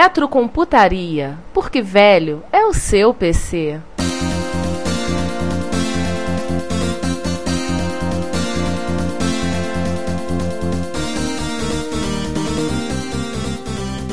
Retrocomputaria, porque velho é o seu PC.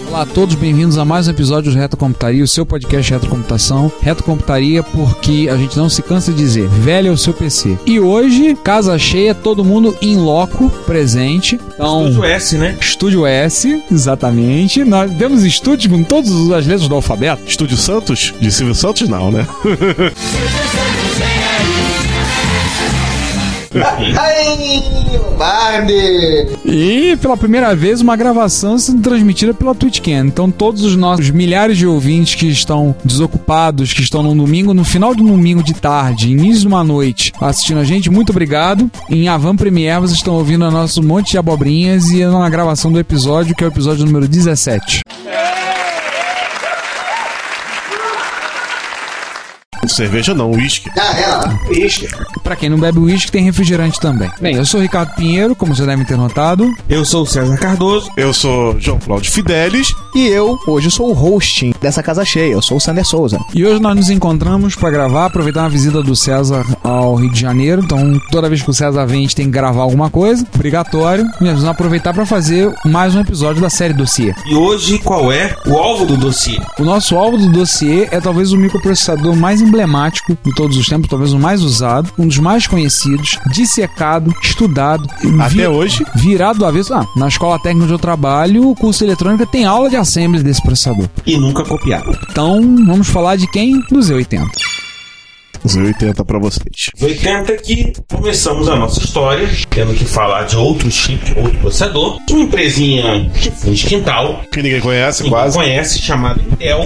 Olá a todos, bem-vindos a mais um episódio do Reto Computaria, o seu podcast de retrocomputação. Reto Computaria porque a gente não se cansa de dizer, velho é o seu PC. E hoje, casa cheia, todo mundo em loco, presente. Então, Estúdio S, né? Estúdio S, exatamente. Nós temos estúdio com todas as letras do alfabeto. Estúdio Santos? De Silvio Santos, não, né? Lombardi! E pela primeira vez uma gravação sendo transmitida pela TwitchCam. Então todos os nossos milhares de ouvintes que estão desocupados, que estão no domingo, no final do domingo de tarde, início de uma noite, assistindo a gente, muito obrigado. Em Avan Premiere vocês estão ouvindo a nosso monte de abobrinhas e na gravação do episódio, que é o episódio número 17. Cerveja não, uísque. Ah, é lá, isca. Pra quem não bebe uísque, tem refrigerante também. Bem, eu sou o Ricardo Pinheiro, como vocês devem ter notado. Eu sou o César Cardoso. Eu sou João Cláudio Fidelis. E eu, hoje, sou o hosting dessa casa cheia. Eu sou o Sander Souza. E hoje nós nos encontramos para gravar, aproveitar uma visita do César ao Rio de Janeiro. Então, toda vez que o César vem, a gente tem que gravar alguma coisa, obrigatório. E nós vamos aproveitar para fazer mais um episódio da série Dossiê. E hoje, qual é o alvo do dossiê? O nosso alvo do dossiê é talvez o microprocessador mais emblemático de todos os tempos, talvez o mais usado, um dos mais conhecidos, dissecado, estudado. Até hoje? Virado do avesso. Ah, na escola técnica onde eu trabalho, o curso de eletrônica tem aula de assembly desse processador. E nunca copiado. Então, vamos falar de quem? Do Z80. Os 80 pra vocês. Os 80 que começamos a nossa história, tendo que falar de outro chip, outro processador, de uma empresinha que foi de quintal, Que ninguém conhece, ninguém quase. conhece, chamada Intel,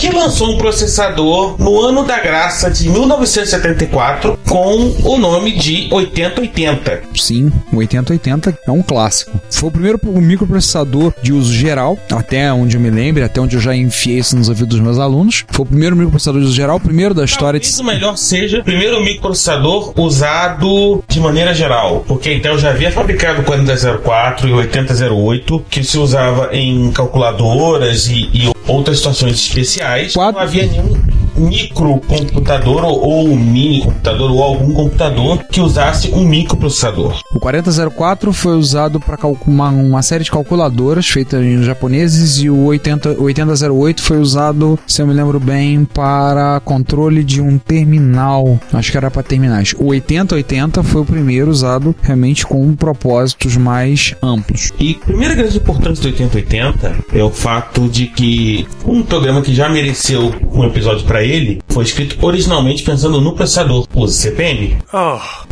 que lançou um processador no ano da graça de 1974 com o nome de 8080. Sim, o 8080 é um clássico. Foi o primeiro microprocessador de uso geral, até onde eu me lembre, até onde eu já enfiei isso nos ouvidos dos meus alunos. Foi o primeiro microprocessador de uso geral, o primeiro da história de Talvez o melhor seja o primeiro microprocessador usado de maneira geral, porque Intel já havia fabricado o 4004 e o 8008, que se usava em calculadoras e, e outras situações especiais. Quatro- Não havia nenhum microcomputador ou, ou um mini computador ou algum computador que usasse um microprocessador. O 4004 foi usado para uma, uma série de calculadoras feitas em japoneses e o 80, o 8008 foi usado, se eu me lembro bem, para controle de um terminal. Acho que era para terminais. O 8080 foi o primeiro usado realmente com propósitos mais amplos. E a primeira grande importância do 8080 é o fato de que um programa que já mereceu um episódio para ele foi escrito originalmente pensando no processador. Usa CPM?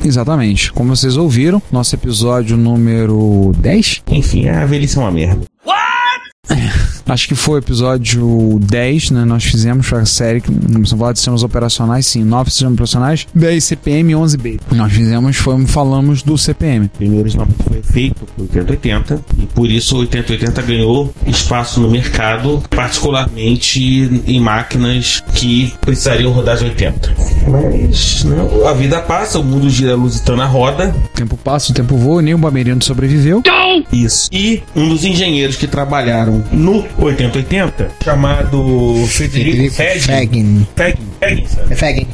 Exatamente. Como vocês ouviram, nosso episódio número 10, Enfim, a velhice é uma merda. acho que foi o episódio 10, né? Nós fizemos a série, que vamos falar de sistemas operacionais, sim, 9 sistemas operacionais, 10 CPM e 11 B. Nós fizemos, foi, falamos do CPM. Primeiro originalmente foi feito por 8080 e por isso o 8080 ganhou espaço no mercado, particularmente em máquinas que precisariam rodar de 80. Mas né, a vida passa, o mundo gira lusitana roda. O tempo passa, o tempo voa, nem o Bameriano sobreviveu. Isso. E um dos engenheiros que trabalharam no 8080, chamado Federico Fegin. Fagin. Fegin, Fegin,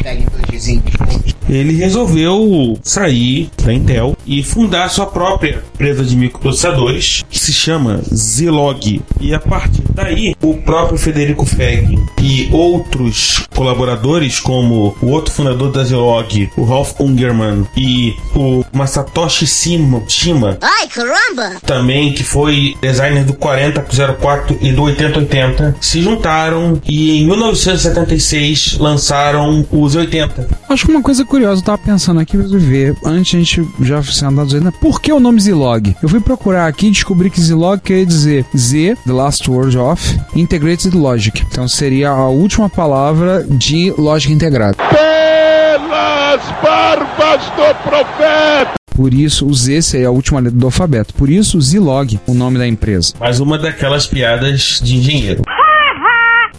ele resolveu sair da Intel e fundar sua própria empresa de microprocessadores, que se chama Zilog. E a partir daí, o próprio Federico Fegg e outros colaboradores, como o outro fundador da Zilog, o Ralph Ungerman, e o Masatoshi Shima, Shima Ai, caramba! também, que foi designer do 4004 e do 8080, se juntaram e em 1976 lançaram os 80. Acho que uma coisa curiosa, eu tava pensando aqui, mas eu ver, antes a gente já sentado dizendo, por que o nome Zilog? Eu fui procurar aqui e descobri que Zilog quer dizer Z, the last word of, integrated logic. Então seria a última palavra de lógica integrada. Pelas barbas do profeta! Por isso, o Z seria a última letra do alfabeto. Por isso, Zilog, o nome da empresa. Mais uma daquelas piadas de engenheiro.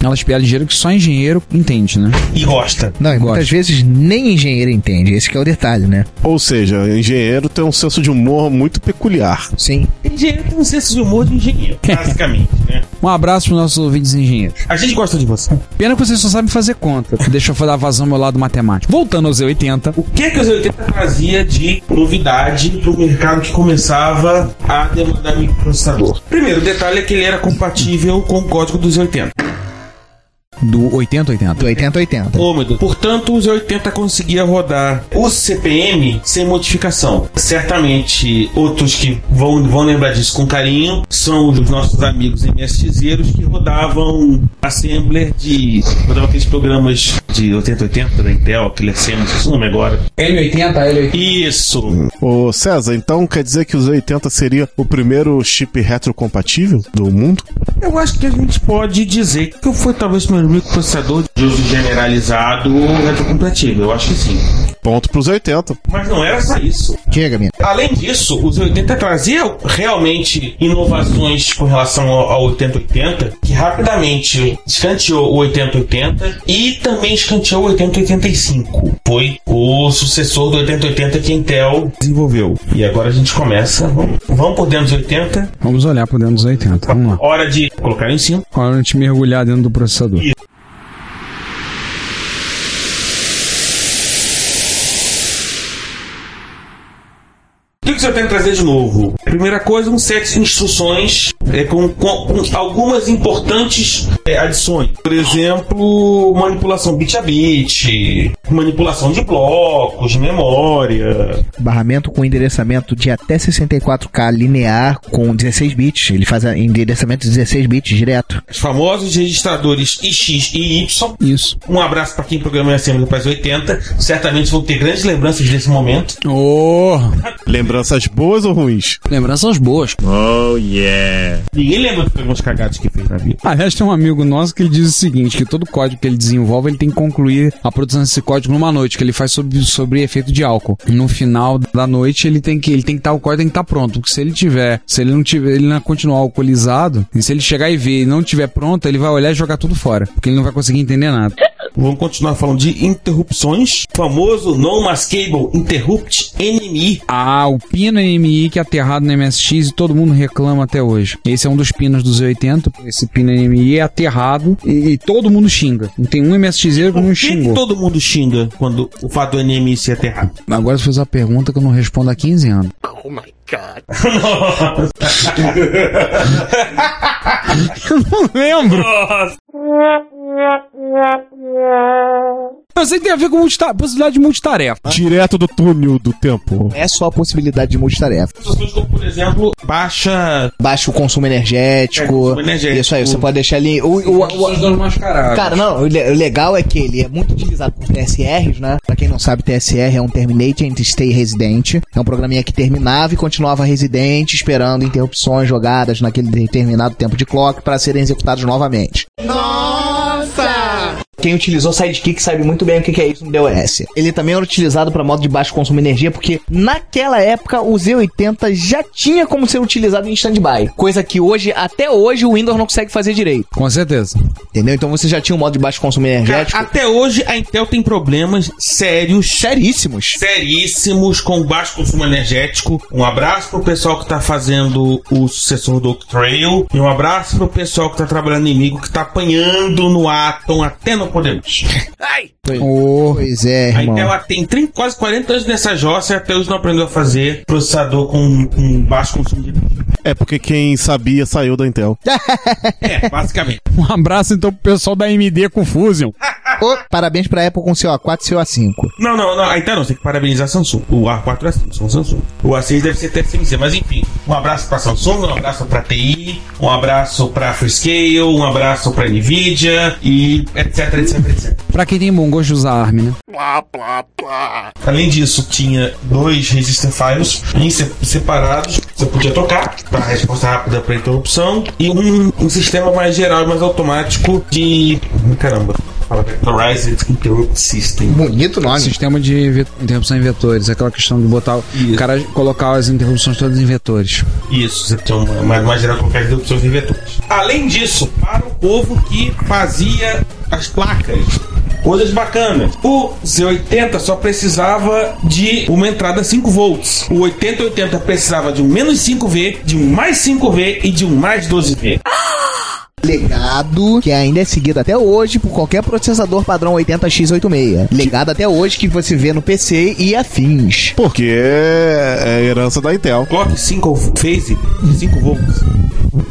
Elas piadas de engenheiro que só engenheiro entende, né? E gosta. Não, e muitas Gosto. vezes nem engenheiro entende. Esse que é o detalhe, né? Ou seja, engenheiro tem um senso de humor muito peculiar. Sim. Engenheiro tem um senso de humor de engenheiro, basicamente, né? Um abraço para nossos ouvintes engenheiros. A gente gosta de você. Pena que vocês só sabem fazer conta. Deixa eu dar vazão ao meu lado matemático. Voltando ao Z80, O que que os 80 trazia de novidade para o mercado que começava a demandar microprocessador? Primeiro, o detalhe é que ele era compatível com o código dos 80. Do 8080. Do 80 a 80. Ô, meu Deus. Portanto, os 80 conseguia rodar o CPM sem modificação. Certamente, outros que vão, vão lembrar disso com carinho são os nossos amigos MSXeiros que rodavam Assembler de. rodavam aqueles programas de 8080 da Intel, aquele Assembler, não sei o nome agora. L80, L80. Isso! Ô César, então quer dizer que os 80 seria o primeiro chip retrocompatível do mundo? Eu acho que a gente pode dizer que foi talvez o primeiro microprocessador de uso generalizado retrocompatível. Eu acho que sim. Ponto pros 80. Mas não era só isso. Diga, minha. Além disso, os 80 traziam realmente inovações com relação ao, ao 8080, que rapidamente escanteou o 8080 e também escanteou o 8085. Foi o sucessor do 8080 que a Intel desenvolveu. E agora a gente começa. Vamos, vamos por dentro dos 80. Vamos olhar por dentro dos 80. Vamos lá. Hora de colocar em cima. Hora de mergulhar dentro do processador. O que que você tem que trazer de novo? Primeira coisa, um set de instruções é, com, com- com algumas importantes é, adições. Por exemplo, manipulação bit a bit, manipulação de blocos, de memória. Barramento com endereçamento de até 64K linear com 16 bits. Ele faz endereçamento de 16 bits direto. Os famosos registradores IX e Y. Isso. Um abraço para quem programou em Assembly para 80. Certamente vão ter grandes lembranças desse momento. Oh, Lembranças boas ou ruins? lembranças boas. Ninguém lembra dos programas cagados que fez na vida. Aliás, tem um amigo nosso que ele diz o seguinte, que todo código que ele desenvolve, ele tem que concluir a produção desse código numa noite, que ele faz sobre, sobre efeito de álcool. No final da noite, ele tem que ele tem que estar o código tem que estar pronto, porque se ele tiver, se ele não tiver, ele não continuar alcoolizado, e se ele chegar e ver e não tiver pronto, ele vai olhar e jogar tudo fora, porque ele não vai conseguir entender nada. Vamos continuar falando de interrupções. O famoso Non-Maskable Interrupt NMI. Ah, o pino NMI que é aterrado no MSX e todo mundo reclama até hoje. Esse é um dos pinos dos 80. Esse pino NMI é aterrado e, e todo mundo xinga. Não tem um MSXero que não xingou. todo mundo xinga quando o fato do NMI ser aterrado? Agora você fez uma pergunta que eu não respondo há 15 anos. Eu não lembro. Eu sei que tem a ver com multita- possibilidade de multitarefa. Direto do túnel do tempo. É só a possibilidade de multitarefa. Situações como, por exemplo, baixa Baixa o consumo energético. É, consumo energético. Isso aí, você pode deixar ali. O, o, o- Cara, não, o o legal é que ele é muito utilizado por TSRs, né? Pra quem não sabe, TSR é um Terminate and Stay Resident. É um programinha que terminava e continuava residente, esperando interrupções jogadas naquele determinado tempo de clock para serem executados novamente. Quem utilizou Sidekick sabe muito bem o que é isso no DOS. Ele também era utilizado para modo de baixo consumo de energia, porque naquela época o Z80 já tinha como ser utilizado em standby. Coisa que hoje, até hoje, o Windows não consegue fazer direito. Com certeza. Entendeu? Então você já tinha um modo de baixo consumo Cara, energético. até hoje a Intel tem problemas sérios, Seríssimos. seríssimos com baixo consumo energético. Um abraço pro pessoal que tá fazendo o sucessor do Trail. E um abraço pro pessoal que tá trabalhando inimigo, que tá apanhando no Atom até no podemos. Pois, Ô, pois é, A irmão. Intel ela tem 30, quase 40 anos nessa jossa e até hoje não aprendeu a fazer processador com, com baixo consumo de energia. É porque quem sabia saiu da Intel. É, basicamente. um abraço então pro pessoal da AMD com Fusion. Ô, parabéns pra Apple com o CA4 e CA5. Não, não, não. A Intel não, você tem que parabenizar a Samsung. O A4 é assim, são Samsung. O A6 deve ser TSMC, mas enfim. Um abraço pra Samsung, um abraço pra TI, um abraço pra Freescale, um abraço pra Nvidia e etc, etc, etc. Pra quem tem bom gosto de usar ARM, né? Além disso, tinha dois register files em se- separados. Você podia trocar para resposta rápida para interrupção e um, um sistema mais geral e mais automático de caramba. Fala, Vectorized Interrupt System. Bonito nome. Sistema de interrupção em vetores. Aquela questão de botar o Isso. cara colocar as interrupções todas em vetores. Isso, você tem uma, mais, mais geral colocar as interrupções em vetores. Além disso, para o povo que fazia as placas. Coisas bacanas. O Z80 só precisava de uma entrada 5 volts. O 8080 precisava de um menos 5V, de um mais 5V e de um mais 12V. Legado que ainda é seguido até hoje por qualquer processador padrão 80x86. Legado até hoje que você vê no PC e afins. Porque é herança da Intel. Clock 5 phase de 5 volts.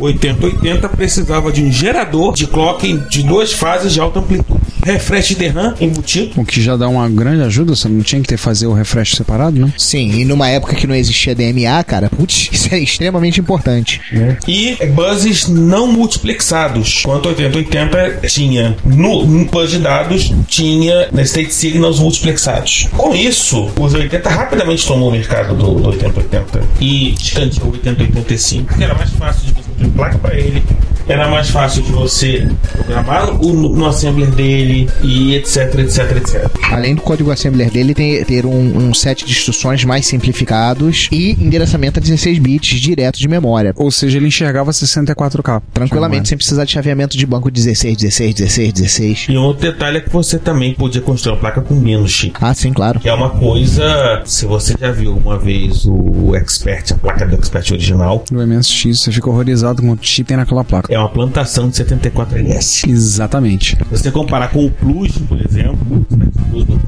8080 precisava de um gerador de clock de duas fases de alta amplitude. Refresh de RAM embutido. O que já dá uma grande ajuda, você não tinha que ter fazer o refresh separado, né? Sim, e numa época que não existia DMA, cara, putz, isso é extremamente importante. e buses não multiplexados. Enquanto 8080 tinha no, no bus de dados, tinha na state signals multiplexados. Com isso, os 80 rapidamente tomou o mercado do, do 8080 e escanteou o 8085, que era mais fácil de você ter placa para ele. Era mais fácil de você programar o, no assembler dele e etc, etc, etc. Além do código assembler dele ter, ter um, um set de instruções mais simplificados e endereçamento a 16 bits direto de memória. Ou seja, ele enxergava 64K. Tranquilamente, sem precisar de chaveamento de banco 16, 16, 16, 16. E um outro detalhe é que você também podia construir uma placa com menos chip. Ah, sim, claro. Que é uma coisa. Se você já viu uma vez o Expert, a placa do Expert original, No MSX, você fica horrorizado com o chip tem naquela placa. É uma plantação de 74LS. Exatamente. Você comparar com o Plus, por exemplo, do-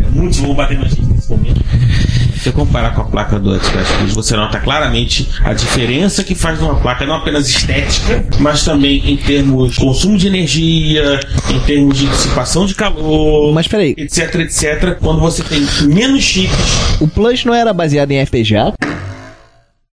é, muitos vão bater na gente nesse momento. Se você comparar com a placa do Expert Plus, você nota claramente a diferença que faz numa placa, não apenas estética, mas também em termos de consumo de energia, em termos de dissipação de calor, Mas peraí, etc, etc. Quando você tem menos chips o Plus não era baseado em FPGA?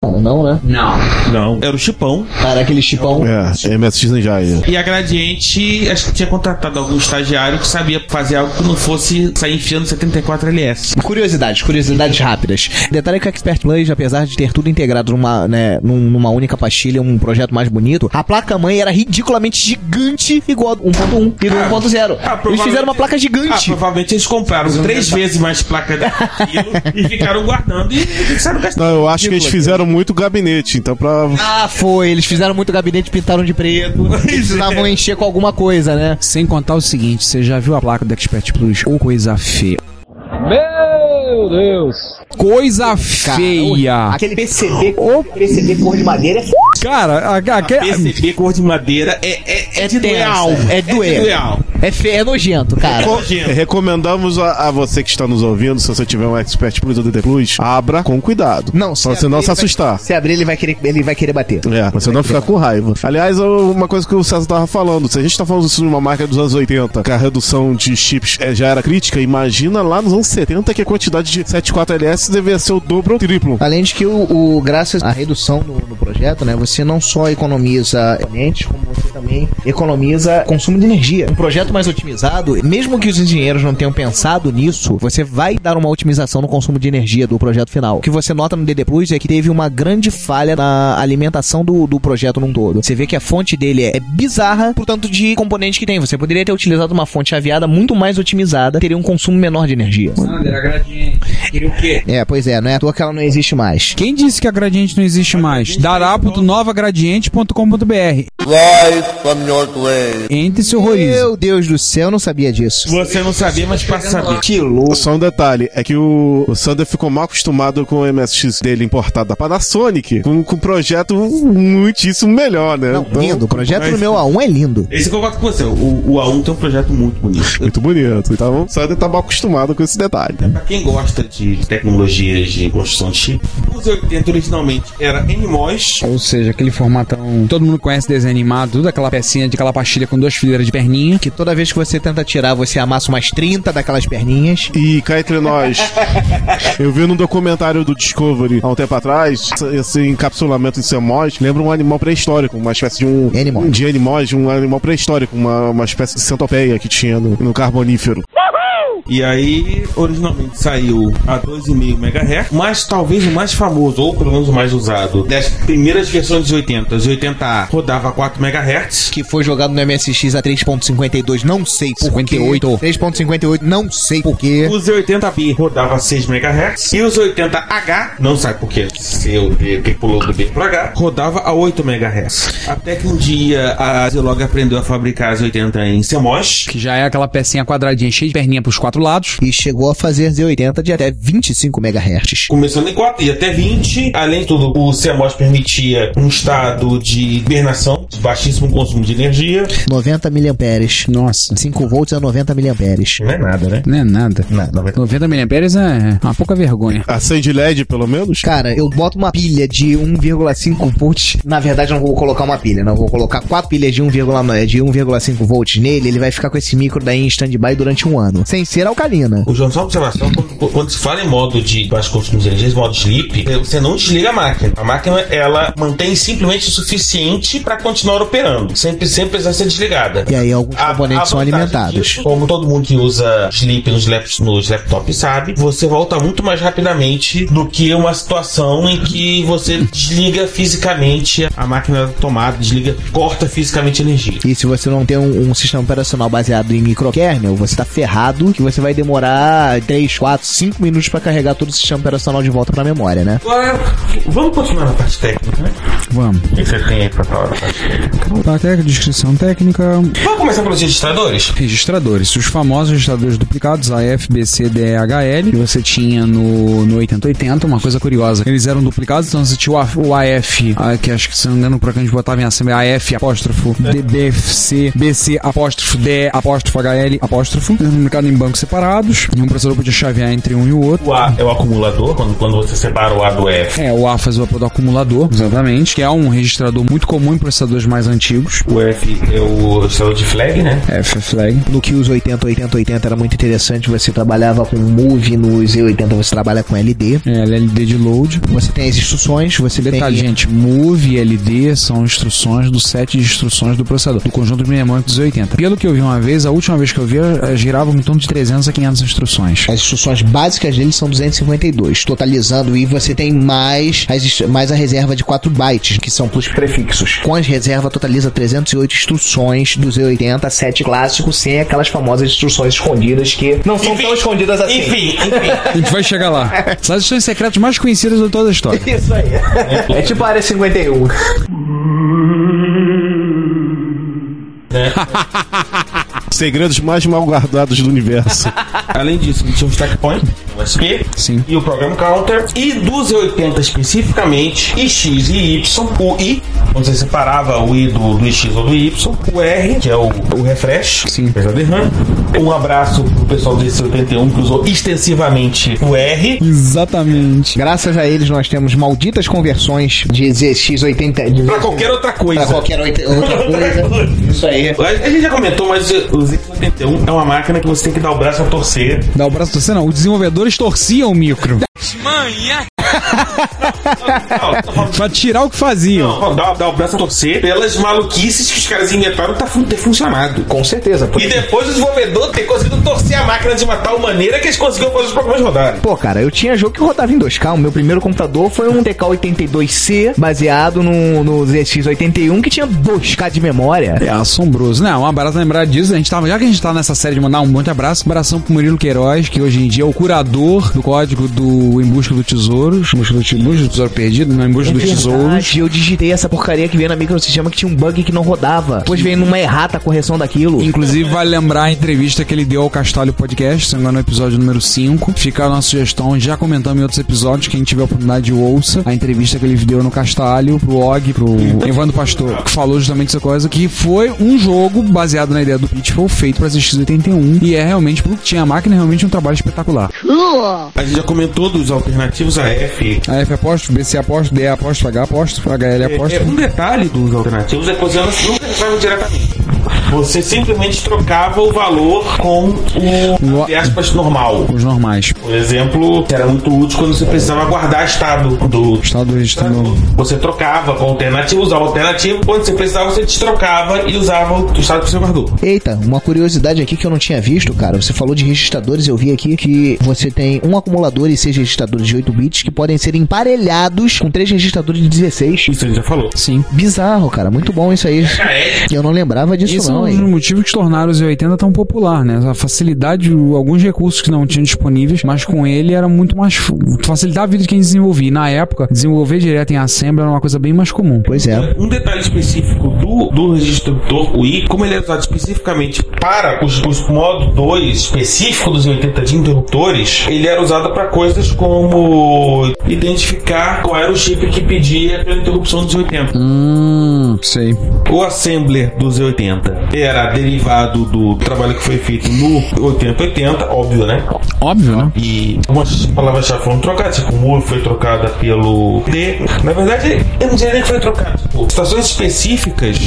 Não, né? Não. Era o chipão. Era aquele chipão. É, MSX Engine. E a Gradiente, acho que tinha contratado algum estagiário que sabia fazer algo que não fosse sair enfiando 74LS. Curiosidades, curiosidades rápidas. Detalhe que o Expert Plus, apesar de ter tudo integrado numa, né, num- numa única pastilha, um projeto mais bonito, a placa-mãe era ridiculamente gigante, igual a do 1.1 e do 1.0. Ah, Eles fizeram uma placa Ah, gigante. provavelmente eles compraram três vezes mais placa daquilo e ficaram guardando e começaram a gastar. Não, eu acho que eles fizeram muito gabinete, então pra. Ah, foi. Eles fizeram muito gabinete pintaram de preto. Eles precisavam encher com alguma coisa, né? Sem contar o seguinte, você já viu a placa do Expert Plus? Ô, coisa feia. Meu Deus! Coisa feia! Aquele PCB, PCB cor de madeira é f... Cara, a, a, PCB cor de madeira é, é, é de doer a alma. É doer. de doer a alma. É feio, é nojento, cara. É nojento. Recomendamos a, a você que está nos ouvindo, se você tiver um Expert Plus ou DT Plus, abra com cuidado. Não, pra você não se ele vai- assustar. Se abrir, ele vai querer, ele vai querer bater. É, pra você não ficar com raiva. Aliás, uma coisa que o César tava falando, se a gente tá falando isso numa marca dos anos 80, que a redução de chips é, já era crítica, imagina lá nos anos 70 que a quantidade de 74LS deveria ser o dobro ou triplo. Além de que o, o- graças à redução no, no projeto, né, você não só economiza componentes, como você também economiza consumo de energia. Um projeto mais otimizado, mesmo que os engenheiros não tenham pensado nisso, você vai dar uma otimização no consumo de energia do projeto final. O que você nota no DD Plus é que teve uma grande falha na alimentação do, do projeto num todo. Você vê que a fonte dele é, é bizarra por tanto de componentes que tem. Você poderia ter utilizado uma fonte chaveada muito mais otimizada, teria um consumo menor de energia. Era gradiente. Queria o quê? É, pois é, não é à toa que ela não existe mais. Quem disse que a gradiente não existe mais? Darapo Rise from your grave. Entre se horroriza. Meu Deus do céu, eu não sabia disso. Você não sabia, mas passa a saber. Que louco. Só um detalhe, é que o, o Sander ficou mal acostumado com o MSX dele importado da Panasonic, com, com um projeto muitíssimo melhor, né? Não, Então, lindo. O projeto mas- do meu A1 é lindo. Esse concordo com você. O, o A1 tem um projeto muito bonito. Muito bonito. Então o Sander tá mal acostumado com esse detalhe. Pra quem gosta de tecnologias de construção de chip, o Z80 originalmente era NMOS. Ou seja, aquele formatão. Todo mundo conhece desenho animado, tudo aquela pecinha de aquela pastilha com duas fileiras de perninha. Que toda vez que você tenta tirar, você amassa umas 30 daquelas perninhas. E cá entre nós, eu vi num documentário do Discovery há um tempo atrás, esse encapsulamento em CMOS lembra um animal pré-histórico, uma espécie de um. Animal. De animais, um animal pré-histórico, uma, uma espécie de centopeia que tinha no, no carbonífero. E aí, originalmente saiu a 2,5 MHz, mas talvez o mais famoso, ou pelo menos o mais usado, das primeiras versões dos 80, os 80A rodava 4 MHz. Que foi jogado no MSX a 3.52, não sei por 58. quê. 3.58, não sei por quê. Os 80B rodava 6 MHz. E os 80H, não sabe por quê, ou D, que pulou do B pro H, rodava a 8 MHz. Até que um dia a Zilog aprendeu a fabricar as 80 em CMOS. Que já é aquela pecinha quadradinha cheia de perninha pros quatro lados. E chegou a fazer Z80 de até 25 MHz. Começando em 4 e até 20. Além de tudo, o CMOS permitia um estado de hibernação, de baixíssimo consumo de energia. 90 mAh. Nossa. 5 volts a 90 mAh. Não é nada, né? Não é nada. Não, 90. 90 mAh é uma pouca vergonha. Acende LED, pelo menos? Cara, eu boto uma pilha de 1,5 volts. Na verdade, eu não vou colocar uma pilha, não. Vou colocar quatro pilhas de 1,9 de 1,5 volts nele. Ele vai ficar com esse micro daí em stand-by durante um ano. Sem ser alcalina. O João, só uma observação, quando, quando se fala em modo de baixo consumo de energia, modo sleep, você não desliga a máquina. A máquina, ela mantém simplesmente o suficiente para continuar operando, sempre, sempre precisar ser desligada. E aí alguns A- componentes a são vantagem alimentados. disso, como todo mundo que usa sleep nos, nos laptops sabe, você volta muito mais rapidamente do que uma situação em que você desliga fisicamente a máquina da tomada, desliga, corta fisicamente a energia. E se você não tem um, um sistema operacional baseado em microkernel, você tá ferrado que você vai demorar 3, 4, 5 minutos pra carregar todo o sistema operacional de volta pra memória, né? Agora, vamos continuar na parte técnica, né? Vamos. O que você tem aí pra falar da parte técnica? Tá, técnica, descrição técnica. Vamos começar pelos registradores? Registradores. Os famosos registradores duplicados, AF, BC, DE, HL, que você tinha no, no 8080. Uma coisa curiosa, eles eram duplicados, então você tinha o, AF, que acho que se não me engano, pra que a gente botava em assembleia, AF, apóstrofo, DBC, BC, apóstrofo, DE, apóstrofo, HL, apóstrofo, duplicado em bancos separados. E um processador podia chavear entre um e o outro. O A é o acumulador, quando, quando você separa o A do F. É, o A faz o papel do acumulador, exatamente, que é um registrador muito comum em processadores mais antigos. O F é o registrador de flag, né? F flag. No que os 80, 80, 80 era muito interessante, você trabalhava com Move, no Z80 você trabalha com LD. É, LLD de load. Você tem as instruções, você Detalhe, tem... gente, MOVE e LD são instruções do set de instruções do processador, do conjunto mnemônico dos 80. Pelo que eu vi uma vez, a última vez que eu vi, eh, girava em torno de 300 a 500 instruções. As instruções básicas dele são 252, totalizando e você tem mais, as mais a reserva de 4 bytes, que são plus prefixos. Com as reservas totaliza 308 instruções do Z80, 7 clássico, sem aquelas famosas instruções escondidas que não são tão escondidas assim. Enfim, enfim. A gente vai chegar lá. São as instruções secretas mais conhecidas de toda a história. Isso aí. É tipo a área 51. Segredos mais mal guardados do universo. Além disso, ele tinha um stack point, USB, Sim. e o program counter. E do Z80 especificamente, e X e Y, o I, quando você separava o I do, do X ou do Y, o R, que é o, o refresh, Sim. apesar de RAM. Um abraço pro pessoal do Z81 que usou extensivamente o R. Exatamente. Graças a eles nós temos malditas conversões de ZX80 de Pra qualquer outra coisa. pra qualquer outra coisa. Isso aí. A a gente já comentou, mas o Z81 é uma máquina que você tem que dar o braço a torcer. Dá o braço a torcer, não. Os desenvolvedores torciam o micro. Falando- pra tirar o que faziam. não, dá, dá o braço a torcer pelas maluquices que os caras inventaram tá fun- ter funcionado. Com certeza. E depois o desenvolvedor ter conseguido torcer a máquina de uma tal maneira que eles conseguiram fazer os programas rodarem. Pô, cara, eu tinha jogo que rodava em 2K. O meu primeiro computador foi um TK82C baseado no, no ZX81 que tinha 2K de memória. É assombroso. Não, um abraço lembrar disso. A gente tava, já que a gente tá nessa série de mandar um monte de abraço, abração pro Murilo Queiroz, que hoje em dia é o curador do código do Em Busca do Tesouro. Tesouros. Busca do, busca do tesouro perdido, não dos tesouros. verdade, eu digitei essa porcaria que veio na microsistema que tinha um bug que não rodava. Depois veio numa errata a correção daquilo. Inclusive, vale lembrar a entrevista que ele deu ao Castalho Podcast, se não me engano, no episódio número 5. Fica a nossa sugestão, já comentamos em outros episódios, quem tiver a oportunidade ouça a entrevista que ele deu no Castalho, pro Og, pro Evandro Pastor, que falou justamente essa coisa, que foi um jogo baseado na ideia do Pitfall, feito pra ZX81, e é realmente, pro que tinha a máquina, é realmente um trabalho espetacular. A gente já comentou dos alternativos AF. A F aposto, BC aposto, D aposto, H aposto, HL aposto. É, um detalhe dos alternativos é que você nunca entrava diretamente. Você simplesmente trocava o valor com o, aspas, normal. Os normais. Por exemplo, era muito útil quando você precisava guardar estado do Estado registrando. Você trocava com alternativo, usava alternativo. Quando você precisava, você destrocava e usava o estado que você guardou. Eita, uma curiosidade aqui que eu não tinha visto, cara. Você falou de registradores, eu vi aqui que você tem um acumulador e seis registradores de 8 bits que podem ser emparelhados com três registradores de 16. Isso a gente já falou. Sim. Bizarro, cara. Muito bom isso aí. Eu não lembrava disso, Isso é não, um dos motivos que tornaram os 80 tão popular, né? A facilidade, alguns recursos que não tinham disponíveis, mas com ele era muito mais. f- facilitava a vida de quem desenvolvia. E na época, desenvolver direto em Assembly era uma coisa bem mais comum. Pois é. Um detalhe específico do, do registrador UI, como ele é usado especificamente para os, os modo 2 específico dos 80 de interruptores, ele era usado para coisas como identificar qual era o chip que pedia pela interrupção dos 80. Hum, sei. O assembler do Z80 era derivado do trabalho que foi feito no 8080, óbvio, né? Óbvio, né? E algumas palavras-chave foram trocadas, tipo, o muro foi trocada pelo D. Na verdade, eu não sei nem que foi trocado. Tipo, situações específicas,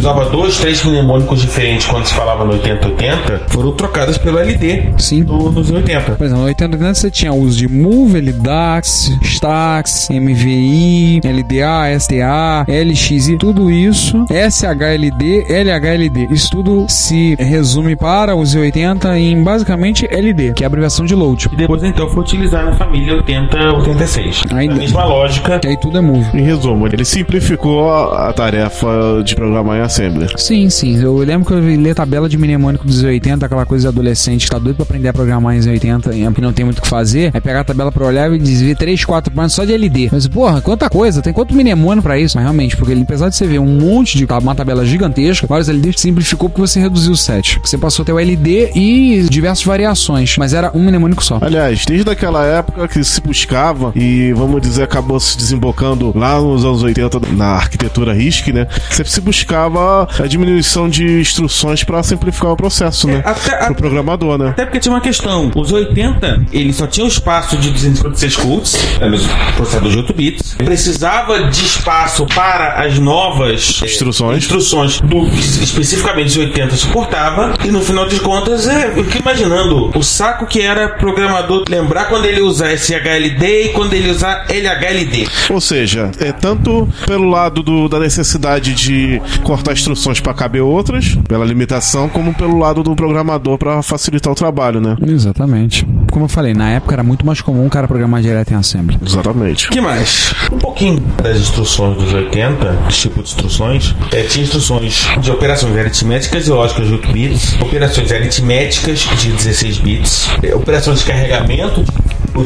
usava dois, três mnemônicos diferentes quando se falava no 8080, foram trocadas pelo LD Sim. do, dos 80. Por exemplo, no 80 você tinha uso de Move, LDAX, Stax, MVI, LDA, STA, LXI, tudo isso, SHLD, LHLD. Isso tudo se resume para o Z80 em basicamente LD, que é a abreviação de load. E depois então foi utilizar na família 8086. Ainda- A mesma lógica. Que aí tudo é Move. Em resumo, ele simplificou a, a tarefa de programar em Assembler. Sim, sim. Eu lembro que eu li a tabela de mnemônico dos 80, aquela coisa de adolescente que tá doido pra aprender a programar em 80 e não tem muito o que fazer. Aí pegar a tabela pra olhar e dizer 3, 4 pontos só de LD. Mas, porra, quanta coisa, tem quanto mnemônico pra isso? Mas realmente, porque ele, apesar de você ver um monte de uma tabela gigantesca, vários LDs simplificou porque você reduziu o set. Você passou a ter o LD e diversas variações, mas era um mnemônico só. Aliás, desde aquela época que se buscava e, vamos dizer, acabou se desembocando lá nos anos 80 na arquitetura RISC, né? Sempre se buscava a diminuição de instruções para simplificar o processo, né? Até, Pro programador, né? Até porque tinha uma questão. Os 80, ele só tinha o espaço de 256 cults, era o processador de 8 bits. Precisava de espaço para as novas eh, Instruções. instruções do que especificamente os 80 suportava. E no final de contas, é, eu fico imaginando o saco que era programador lembrar quando ele usar SHLD e quando ele usar LHLD. Ou seja, é tanto pelo lado do- da necessidade de cortar instruções para caber outras, pela limitação, como pelo lado do programador para facilitar o trabalho, né? Exatamente. Como eu falei, na época era muito mais comum o cara programar direto em Assembly. Exatamente. O que mais? Um pouquinho das instruções dos 80, tipo de instruções. É, tinha instruções de operações aritméticas e lógicas de 8 bits, operações aritméticas de 16 bits, é, operações de carregamento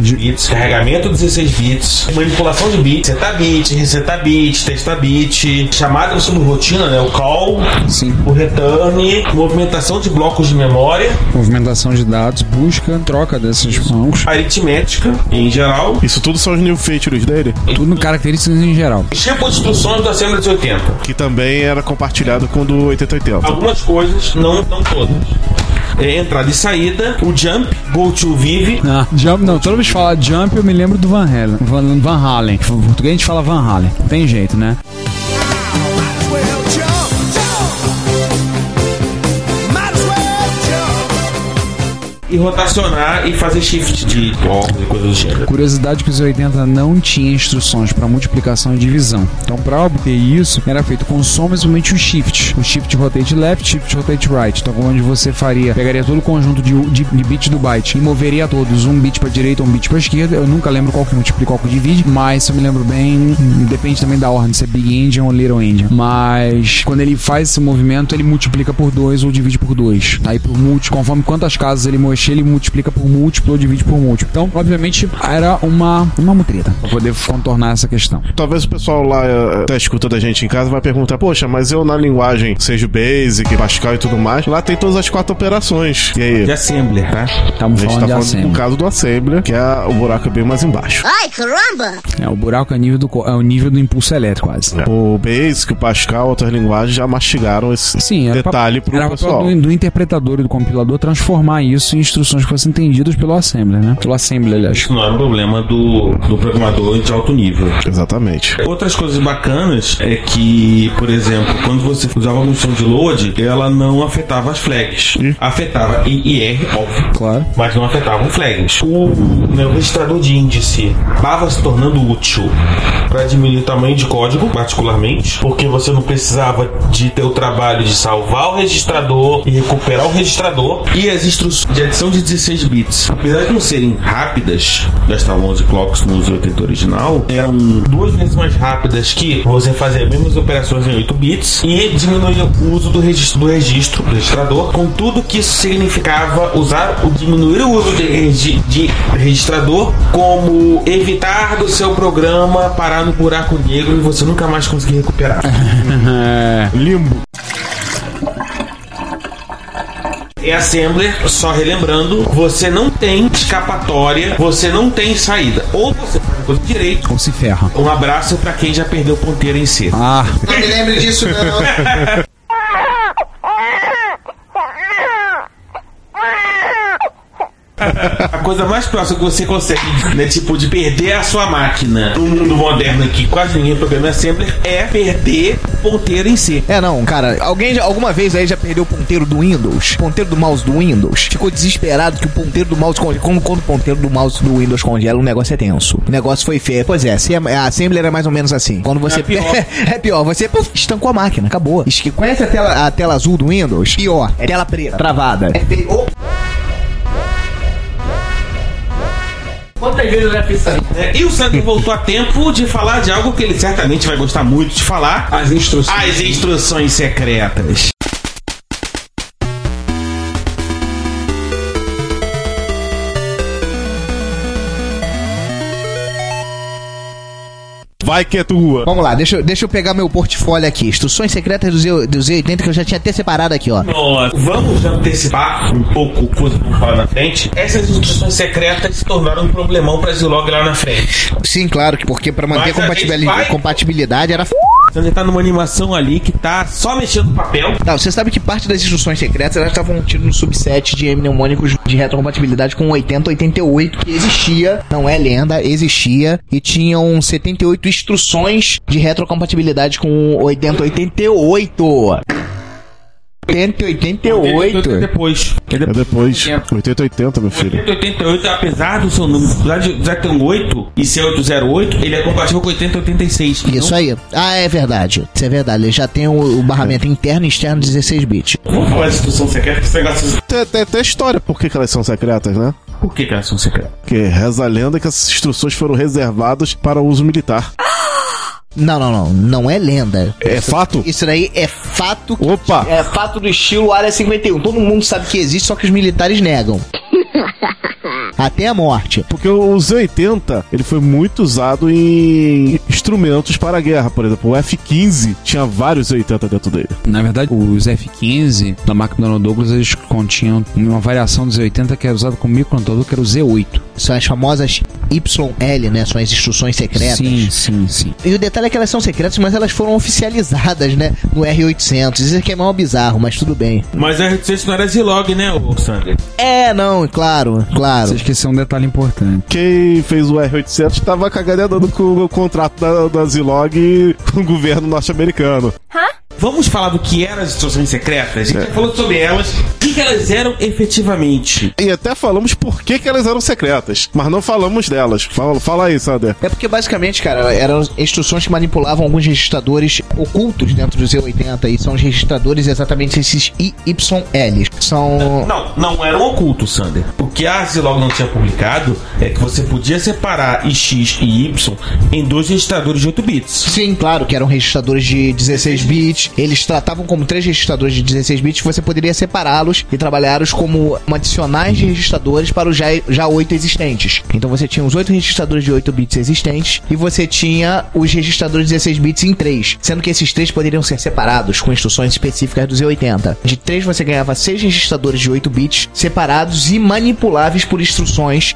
de 8 bits, carregamento de 16 bits, manipulação de bits, setar bit, resetar bit, testar bit, chamada subrotina, né? O call, Sim. o return, movimentação de blocos de memória, Movimentação de dados, busca, troca desses bancos. aritmética em geral, Isso tudo são os new features dele, Tudo características em geral. tipo de instruções do Assembly dos 80. que também era compartilhado com o do 8080. Algumas coisas, não, não todas. É, entrada e saída, o jump, go to vive, Ah, jump, não, toda vez que fala jump eu me lembro do Van Halen. Van, Van Halen. Em português a gente fala Van Halen. Tem jeito, né? e rotacionar e fazer shift de corpos e coisas do gênero. Curiosidade que o os 80 não tinha instruções para multiplicação e divisão. Então, para obter isso, era feito com soma somente o shift. O shift rotate left, shift rotate right. Então, onde você faria, pegaria todo o conjunto de, de, de bits do byte e moveria todos, um bit para direita, um bit para esquerda. Eu nunca lembro qual que multiplica, qual que divide, mas se eu me lembro bem, depende também da ordem, se é Big Engine ou Little Engine. Mas quando ele faz esse movimento, ele multiplica por 2 ou divide por 2. Aí por multi, conforme quantas casas ele mostra ele multiplica por múltiplo ou divide por múltiplo. Então, obviamente, era uma, uma mutreta pra poder contornar essa questão. Talvez o pessoal lá eh, tá escutando a gente em casa vai perguntar: Poxa, mas eu na linguagem, seja o Basic, Pascal e tudo mais, lá tem todas as quatro operações. E aí? De Assembler, né? Estamos a gente falando, tá falando do caso do Assembler, que é o buraco bem mais embaixo. Ai, caramba! É, o buraco é, nível do, é o nível do impulso elétrico, quase. É. O Basic, o Pascal, outras linguagens já mastigaram esse Sim, detalhe pra, pro era pessoal. Era do, do interpretador e do compilador transformar isso em instruções que fossem entendidas pelo assembler, né? Pelo assembler, aliás. Isso não era um problema do, do programador de alto nível. Exatamente. Outras coisas bacanas é que, por exemplo, quando você usava a função de load, ela não afetava as flags. Ih. Afetava IR, óbvio. Claro. Mas não afetavam flags. O, né, o registrador de índice estava se tornando útil para diminuir o tamanho de código, particularmente, porque você não precisava de ter o trabalho de salvar o registrador e recuperar o registrador e as instruções de adição de 16 bits. Apesar de não serem rápidas, gastavam 11 clocks no uso 80 original, eram duas vezes mais rápidas que você fazer as mesmas operações em 8 bits e diminuir o uso do registro do registro do registrador, com tudo que isso significava usar o diminuir o uso de, regi- de registrador como evitar do seu programa parar no buraco negro e você nunca mais conseguir recuperar. Limbo. É assembler, só relembrando, você não tem escapatória, você não tem saída. Ou você faz a coisa direito. Ou se ferra. Um abraço pra quem já perdeu ponteiro em C. Ah, Não me lembre disso, não. coisa mais próxima que você consegue, né, tipo, de perder a sua máquina no mundo moderno que quase ninguém programa em assembler é perder o ponteiro em C. É, não, cara, alguém já- alguma vez aí já perdeu o ponteiro do Windows? Ponteiro do mouse do Windows? Ficou desesperado que o ponteiro do mouse congela. Quando, quando o ponteiro do mouse do Windows congela, o negócio é tenso. O negócio foi feio. Pois é, se a Assembler é mais ou menos assim. Quando você. É pior. é pior, você puf, estancou a máquina, acabou. Esque- Conhece a tela, a tela azul do Windows? Pior, é tela preta, travada. É feio. Ô, Quantas vezes eu já fiz isso aí? É, e o Sandro voltou a tempo de falar de algo que ele certamente vai gostar muito de falar: as instruções. as instruções secretas. Vai que é tua. Vamos lá, deixa, eu- deixa eu pegar meu portfólio aqui. Instruções secretas do, Z, do Z80 que eu já tinha até separado aqui, ó. Nossa, vamos antecipar um pouco o que falar na frente. Essas instruções secretas se tornaram um problemão para Zilog lá na frente. Sim, claro, que porque pra manter compatibilidade, vai- compatibilidade era f... Você tá numa animação ali que tá só mexendo no papel. Não, você sabe que parte das instruções secretas elas estavam tido no subset de mnemônicos de retrocompatibilidade com 8088 que existia, não é lenda, existia e tinham 78 instruções de retrocompatibilidade com 8088. 8088. Depois. É depois. 8080, meu filho. 8088, apesar do seu número, apesar de já ter um 8 e ser 808, ele é compatível com 8086. Isso aí. Ah, é verdade. Isso é verdade. Ele já tem o, o barramento interno e externo 16 bits. Vamos falar de instrução secreta, que esse negócio. Tem, tem até história por que que elas são secretas, né? Por que, que elas são secretas? Porque reza a lenda que essas instruções foram reservadas para uso militar. Não, não, não. Não é lenda. É fato? Isso daí é fato. Opa! É fato do estilo Área 51. Todo mundo sabe que existe, só que os militares negam. Até a morte. Porque o Z80 ele foi muito usado em instrumentos para a guerra. Por exemplo, o F-15 tinha vários Z80 dentro dele. Na verdade, os F-15 da marca Donald Douglas, eles continham uma variação dos 80 que era usada como microcontrolador, que era o Z8. São as famosas YL, né? São as instruções secretas. Sim, sim, sim. E o detalhe é que elas são secretas, mas elas foram oficializadas, né? No R800. Isso aqui é mal bizarro, mas tudo bem. Mas a R800 não era Zilog, né, ô Sander? É, não, claro, claro. Você esqueceu um detalhe importante. Quem fez o R800 estava cagando com o contrato da, da Zilog com o governo norte-americano. Vamos falar do que eram as instruções secretas? A gente já falou sobre elas. O que, que elas eram efetivamente? E até falamos por que, que elas eram secretas, mas não falamos delas. Fala, fala aí, Sander. É porque basicamente, cara, eram instruções que manipulavam alguns registradores ocultos dentro do Z80 e são os registradores exatamente esses IYL. São. Não, não eram ocultos, Sander. O que a Zilog não tinha publicado é que você podia separar X e Y em dois registradores de 8 bits. Sim, claro, que eram registradores de 16 bits eles tratavam como três registradores de 16 bits você poderia separá-los e trabalhá-los como adicionais de registradores para os já, já 8 existentes. Então você tinha os 8 registradores de 8 bits existentes e você tinha os registradores de 16 bits em 3, sendo que esses três poderiam ser separados com instruções específicas do Z80. De 3 você ganhava 6 registradores de 8 bits separados e manipuláveis por instruções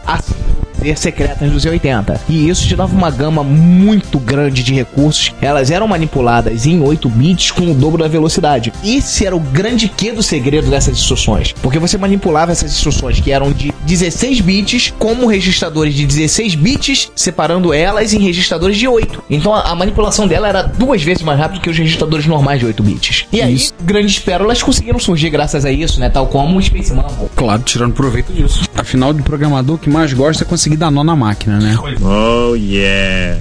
ser secretas do Z80. E isso te dava uma gama muito grande de recursos. Elas eram manipuladas em 8 bits com o dobro da velocidade. Esse era o grande que do segredo dessas instruções. Porque você manipulava essas instruções que eram de 16 bits como registradores de 16 bits, separando elas em registradores de 8. Então a, a manipulação dela era duas vezes mais rápida que os registradores normais de 8 bits. E aí, Isso. grandes pérolas conseguiram surgir graças a isso, né? Tal como o Space Mumble. Claro, tirando proveito disso. Afinal, do programador, o que mais gosta é conseguir dar nó na máquina, né? Oh yeah.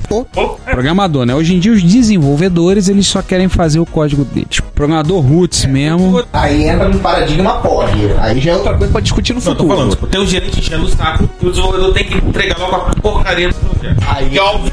Programador, né? Hoje em dia, os desenvolvedores, eles só querem fazer o código deles. Programador roots mesmo. Aí entra no paradigma POG. Aí já é outra coisa pra discutir no Não, tô futuro. falando, tipo, tem o gerente enchendo o saco e o desenvolvedor tem que entregar logo a porcaria do projeto. Aí- Que é óbvio,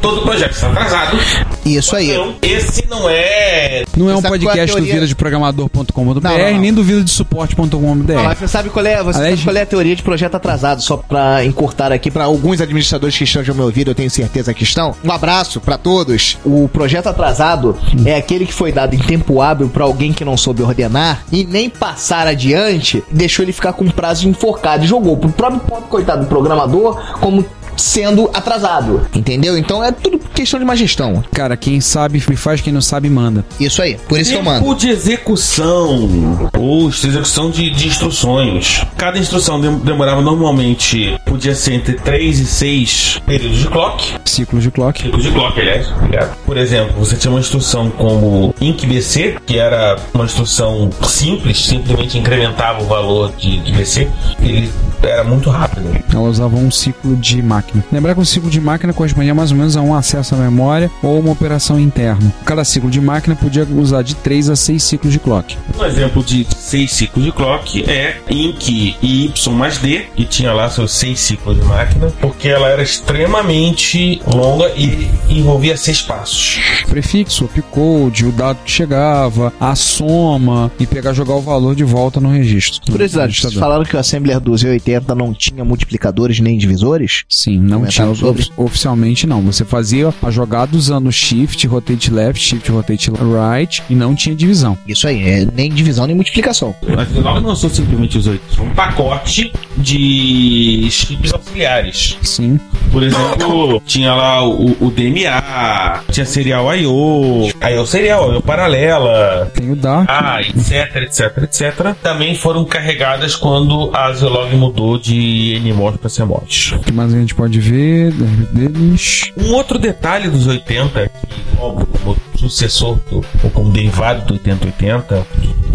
todo projeto está atrasado. Isso aí. Então, esse não é. Não é um qual é a podcast do teoria? vida de programador.com.br, nem do vida de suporte.com.br. Mas você sabe qual é, você Aliás- sabe qual é a teoria de projeto atrasado, só pra encurtar aqui pra alguns administradores que estão já me ouvindo, eu tenho certeza que estão. Um abraço pra todos. O projeto atrasado é aquele que foi dado em tempo hábil pra alguém que não soube ordenar e nem passar adiante, deixou ele ficar com um prazo enforcado e jogou pro próprio pobre coitado do programador como sendo atrasado, entendeu? Então é tudo questão de má gestão. Cara, quem sabe faz, quem não sabe manda. Isso aí, por isso que eu mando. Tempo de execução ou execução de, de instruções. Cada instrução dem- demorava normalmente, podia ser entre 3 e 6 períodos de clock. Ciclo de clock. Tipo de clock, aliás. obrigado. Por exemplo, você tinha uma instrução como IncBC, que era uma instrução simples, simplesmente incrementava o valor de, de BC. Ele era muito rápido. Ela usava um ciclo de máquina. Lembrar que um ciclo de máquina correspondia mais ou menos a um acesso à memória ou uma operação interna. Cada ciclo de máquina podia usar de 3 a 6 ciclos de clock. Um exemplo de seis ciclos de clock é Inc e Y mais D, que tinha lá seus seis ciclos de máquina, porque ela era extremamente longa e envolvia seis passos. Prefixo, opcode, o dado que chegava, a soma e pegar jogar o valor de volta no registro. Curiosidade, vocês falaram que o Assembler do Z80 não tinha multiplicadores nem divisores? Sim, não Comentaram tinha. sobre? of- Oficialmente não. Você fazia a jogada usando Shift, Rotate Left, Shift, Rotate Right e não tinha divisão. Isso aí, é nem divisão nem multiplicação. Mas logo não são simplesmente os oito, são um pacote de chips auxiliares. Sim. Por exemplo, tinha lá o, o DMA, tinha serial I.O., I.O. serial, I.O. paralela, Tem o Dark. ah, etc, etc, etc. Também foram carregadas quando a Zilog mudou de NMOS para CMOS. O que mais a gente pode ver deles? Um outro detalhe dos 80, que, óbvio, como sucessor do, ou como derivado do 8080,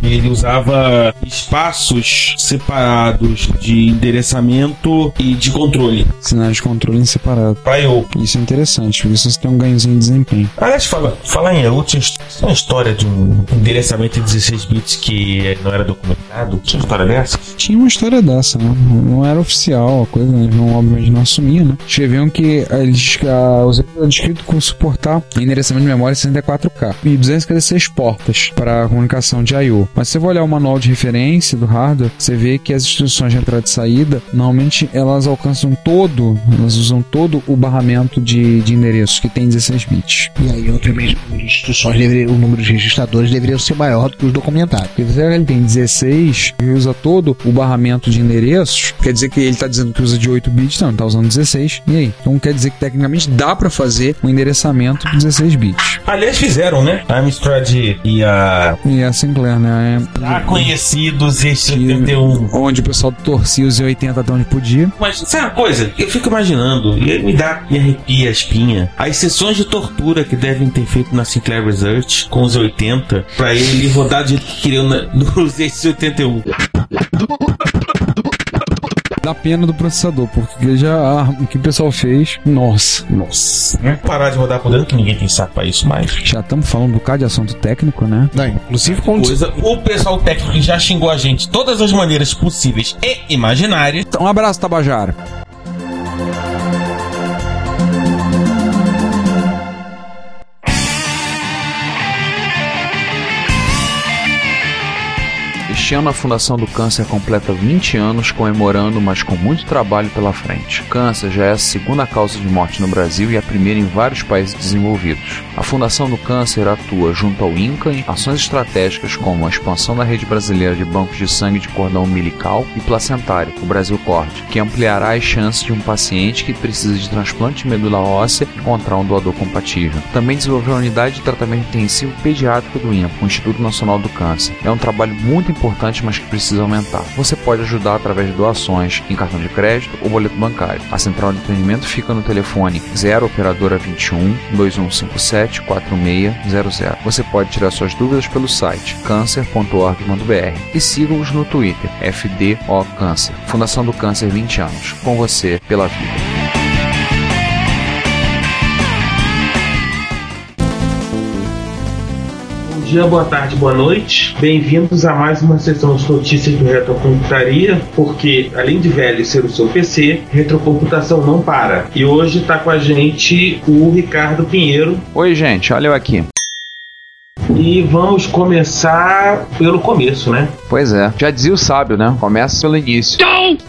ele usava espaços separados de endereçamento e de controle Sinais de controle em separado. para I.O. Isso é interessante, porque isso tem um ganhozinho de desempenho. Aliás, fala, falar em I.O., tinha uma história de um endereçamento em 16 bits que não era documentado. Tinha uma história dessa? Tinha uma história dessa, né? Não era oficial a coisa, né? eles não, obviamente não assumiam, né? Escreviam que eles, a, os era descrito com suportar endereçamento de memória 64K e 256 portas para comunicação de I.O. Mas se você for olhar o manual de referência do hardware, você vê que as instruções de entrada e saída, normalmente elas alcançam todo, elas usam todo o barramento de, de endereços que tem 16 bits. E aí, obviamente, as instruções, o número de registradores deveria ser maior do que os documentados. Porque se ele tem 16 e usa todo o barramento de endereços, quer dizer que ele está dizendo que usa de 8 bits, não, ele está usando 16. E aí? Então quer dizer que tecnicamente dá para fazer um endereçamento de 16 bits. Aliás, fizeram, né? A Amstrad e a E a Sinclair, né? já conhecidos E- 71 onde o pessoal torcia os 80 até onde podia. Mas sabe uma coisa? Eu fico imaginando, e me dá, me arrepia a espinha, as sessões de tortura que devem ter feito na Sinclair Research com os 80 pra ele rodar jeito que queriam no Z81. Dá pena do processador, porque já ah, o que o pessoal fez, nossa. Nossa. Vamos parar de rodar por dentro que ninguém tem saco pra isso mais. Já estamos falando um bocado de assunto técnico, né? Não, inclusive com Coisa, o pessoal técnico já xingou a gente de todas as maneiras possíveis e imaginárias. Então, um abraço, Tabajara. Este ano a Fundação do Câncer completa 20 anos comemorando, mas com muito trabalho pela frente. Câncer já é a segunda causa de morte no Brasil e a primeira em vários países desenvolvidos. A Fundação do Câncer atua junto ao INCA em ações estratégicas como a expansão da rede brasileira de bancos de sangue de cordão umbilical e placentário, o Brasil Cord, que ampliará as chances de um paciente que precisa de transplante de medula óssea encontrar um doador compatível. Também desenvolveu a unidade de tratamento intensivo pediátrico do INCA, o Instituto Nacional do Câncer. É um trabalho muito importante, mas que precisa aumentar. Você pode ajudar através de doações em cartão de crédito ou boleto bancário. A central de atendimento fica no telefone 0 operadora 21 2157 4600. Você pode tirar suas dúvidas pelo site cancer.org.br e siga-os no Twitter FDO Câncer. Fundação do Câncer 20 anos. Com você pela vida. Dia, boa tarde, boa noite. Bem-vindos a mais uma sessão de notícias do Retrocomputaria, porque além de velho ser o seu PC, retrocomputação não para. E hoje está com a gente o Ricardo Pinheiro. Oi, gente, olha eu aqui. E vamos começar pelo começo, né? Pois é, já dizia o sábio, né? Começa pelo início.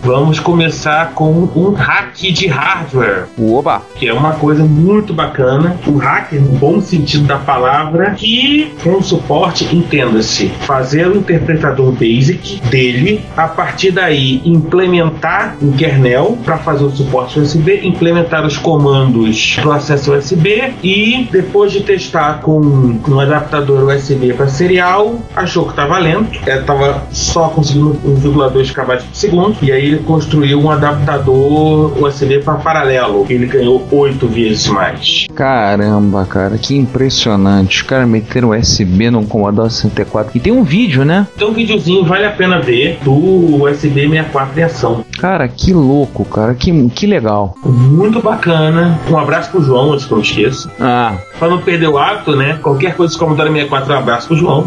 Vamos começar com um hack de hardware. O Oba! que é uma coisa muito bacana. O hacker, no bom sentido da palavra, que com suporte, entenda-se, fazer o interpretador basic dele, a partir daí implementar o kernel para fazer o suporte USB, implementar os comandos do acesso USB e depois de testar com um adaptador USB para serial, achou que estava lento, estava só conseguindo 1,2 KB por segundo e aí ele construiu um adaptador USB para paralelo. Ele ganhou oito vezes mais. Caramba, cara, que impressionante. Os caras meteram USB num Commodore 64. E tem um vídeo, né? Tem um videozinho, vale a pena ver, do USB 64 em ação. Cara, que louco, cara. Que, que legal. Muito bacana. Um abraço pro João, antes que eu não esqueça. Ah, Pra não perder o hábito, né? Qualquer coisa do Commodore 64, um abraço pro João.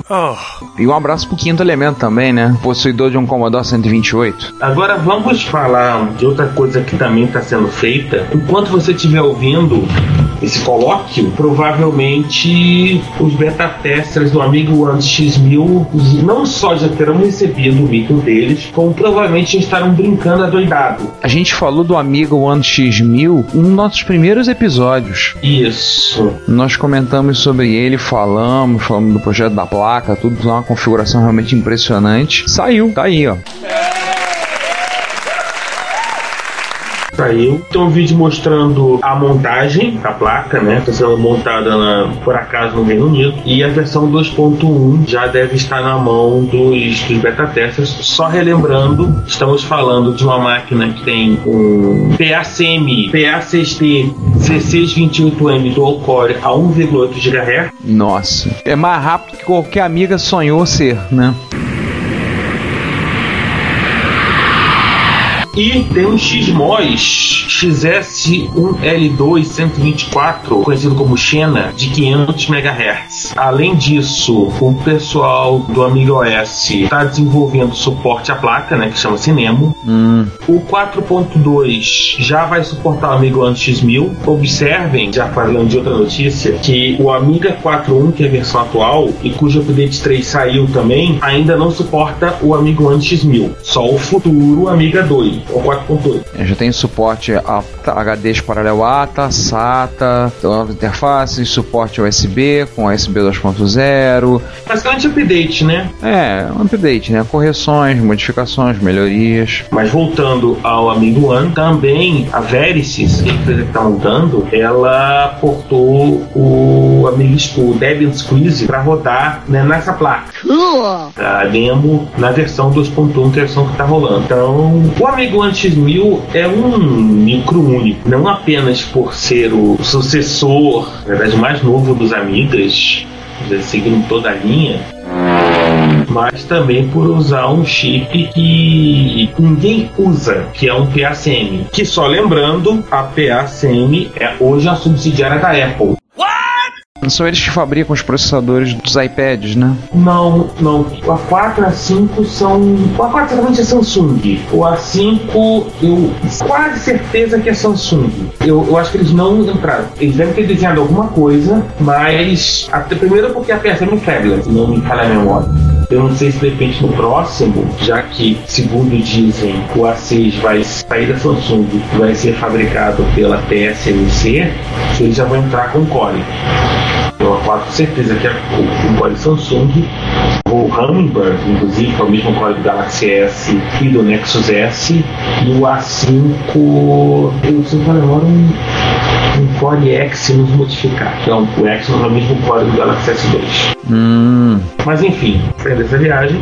e um abraço pro quinto elemento também, né? Possuidor de um Commodore 128. Agora vamos falar de outra coisa que também está sendo feita. Enquanto você estiver ouvindo esse colóquio, provavelmente os beta testers do Amigo One X1000 não só já terão recebido o micro deles, como provavelmente já estarão brincando adoidado. A gente falou do Amiga One X1000 nos nossos primeiros episódios. Isso. Nós comentamos sobre ele, falamos, falamos do projeto da placa, tudo uma configuração realmente impressionante. Saiu, tá aí, ó. Saiu. Tem um vídeo mostrando a montagem da placa, né? Está sendo montada na- por acaso no Reino Unido. E a versão 2.1 já deve estar na mão dos, dos beta testers. Só relembrando, estamos falando de uma máquina que tem um PA-SEMI, PA-6T, C628M dual core a 1,8 GHz. Nossa. É mais rápido que qualquer amiga sonhou ser, né? E tem um XMOS XS1L2 124, conhecido como Xena, de 500 MHz. Além disso, o pessoal do Amiga OS está desenvolvendo suporte à placa, né, que chama Cinemo. Hum. O 4.2 já vai suportar o Amiga One X1000. Observem, já falando de outra notícia, que o Amiga 4.1, que é a versão atual, e cujo update 3 saiu também, ainda não suporta o Amiga One X1000. Só o futuro Amiga 2, ou 4.8. É, Já tem suporte a HDs paralelo ATA, SATA, nova interface, suporte USB com USB 2.0. Basicamente update, né? É, um update, né? Correções, modificações, melhorias. Mas voltando ao Amigo One, também a Verisys, que é a empresa que está montando, ela portou o Amiga o Debian Squeeze para rodar né, nessa placa. A demo na versão 2.1, que é a versão que está rolando. Então, o Amigo One X1000 é um micro único, não apenas por ser o sucessor, na verdade, o mais novo dos Amigas, seguindo toda a linha, mas também por usar um chip que ninguém usa, que é um PACM. Que só lembrando, a PACM é hoje a subsidiária da Apple. São eles que fabricam os processadores dos iPads, né? Não, não. O A4 e a 5 são. O A4 realmente é Samsung. O A5, eu quase certeza que é Samsung. Eu, eu acho que eles não entraram. Eles devem ter desenhado alguma coisa, mas. Até primeiro porque a PSM é Fabulous, não me falha a memória. Eu não sei se de repente no próximo, já que, segundo dizem, o A6 vai sair da Samsung vai ser fabricado pela TSMC, eles já vão entrar com Core. Eu com certeza que a, o, o Core Samsung, o Hummingbird, inclusive, que é o mesmo Core do Galaxy S e do Nexus S, e o A5, eu sei qual é um, Core Exynos modificado. Então, o Exynos é o mesmo Core do Galaxy S2. Hum. Mas enfim, saindo dessa viagem,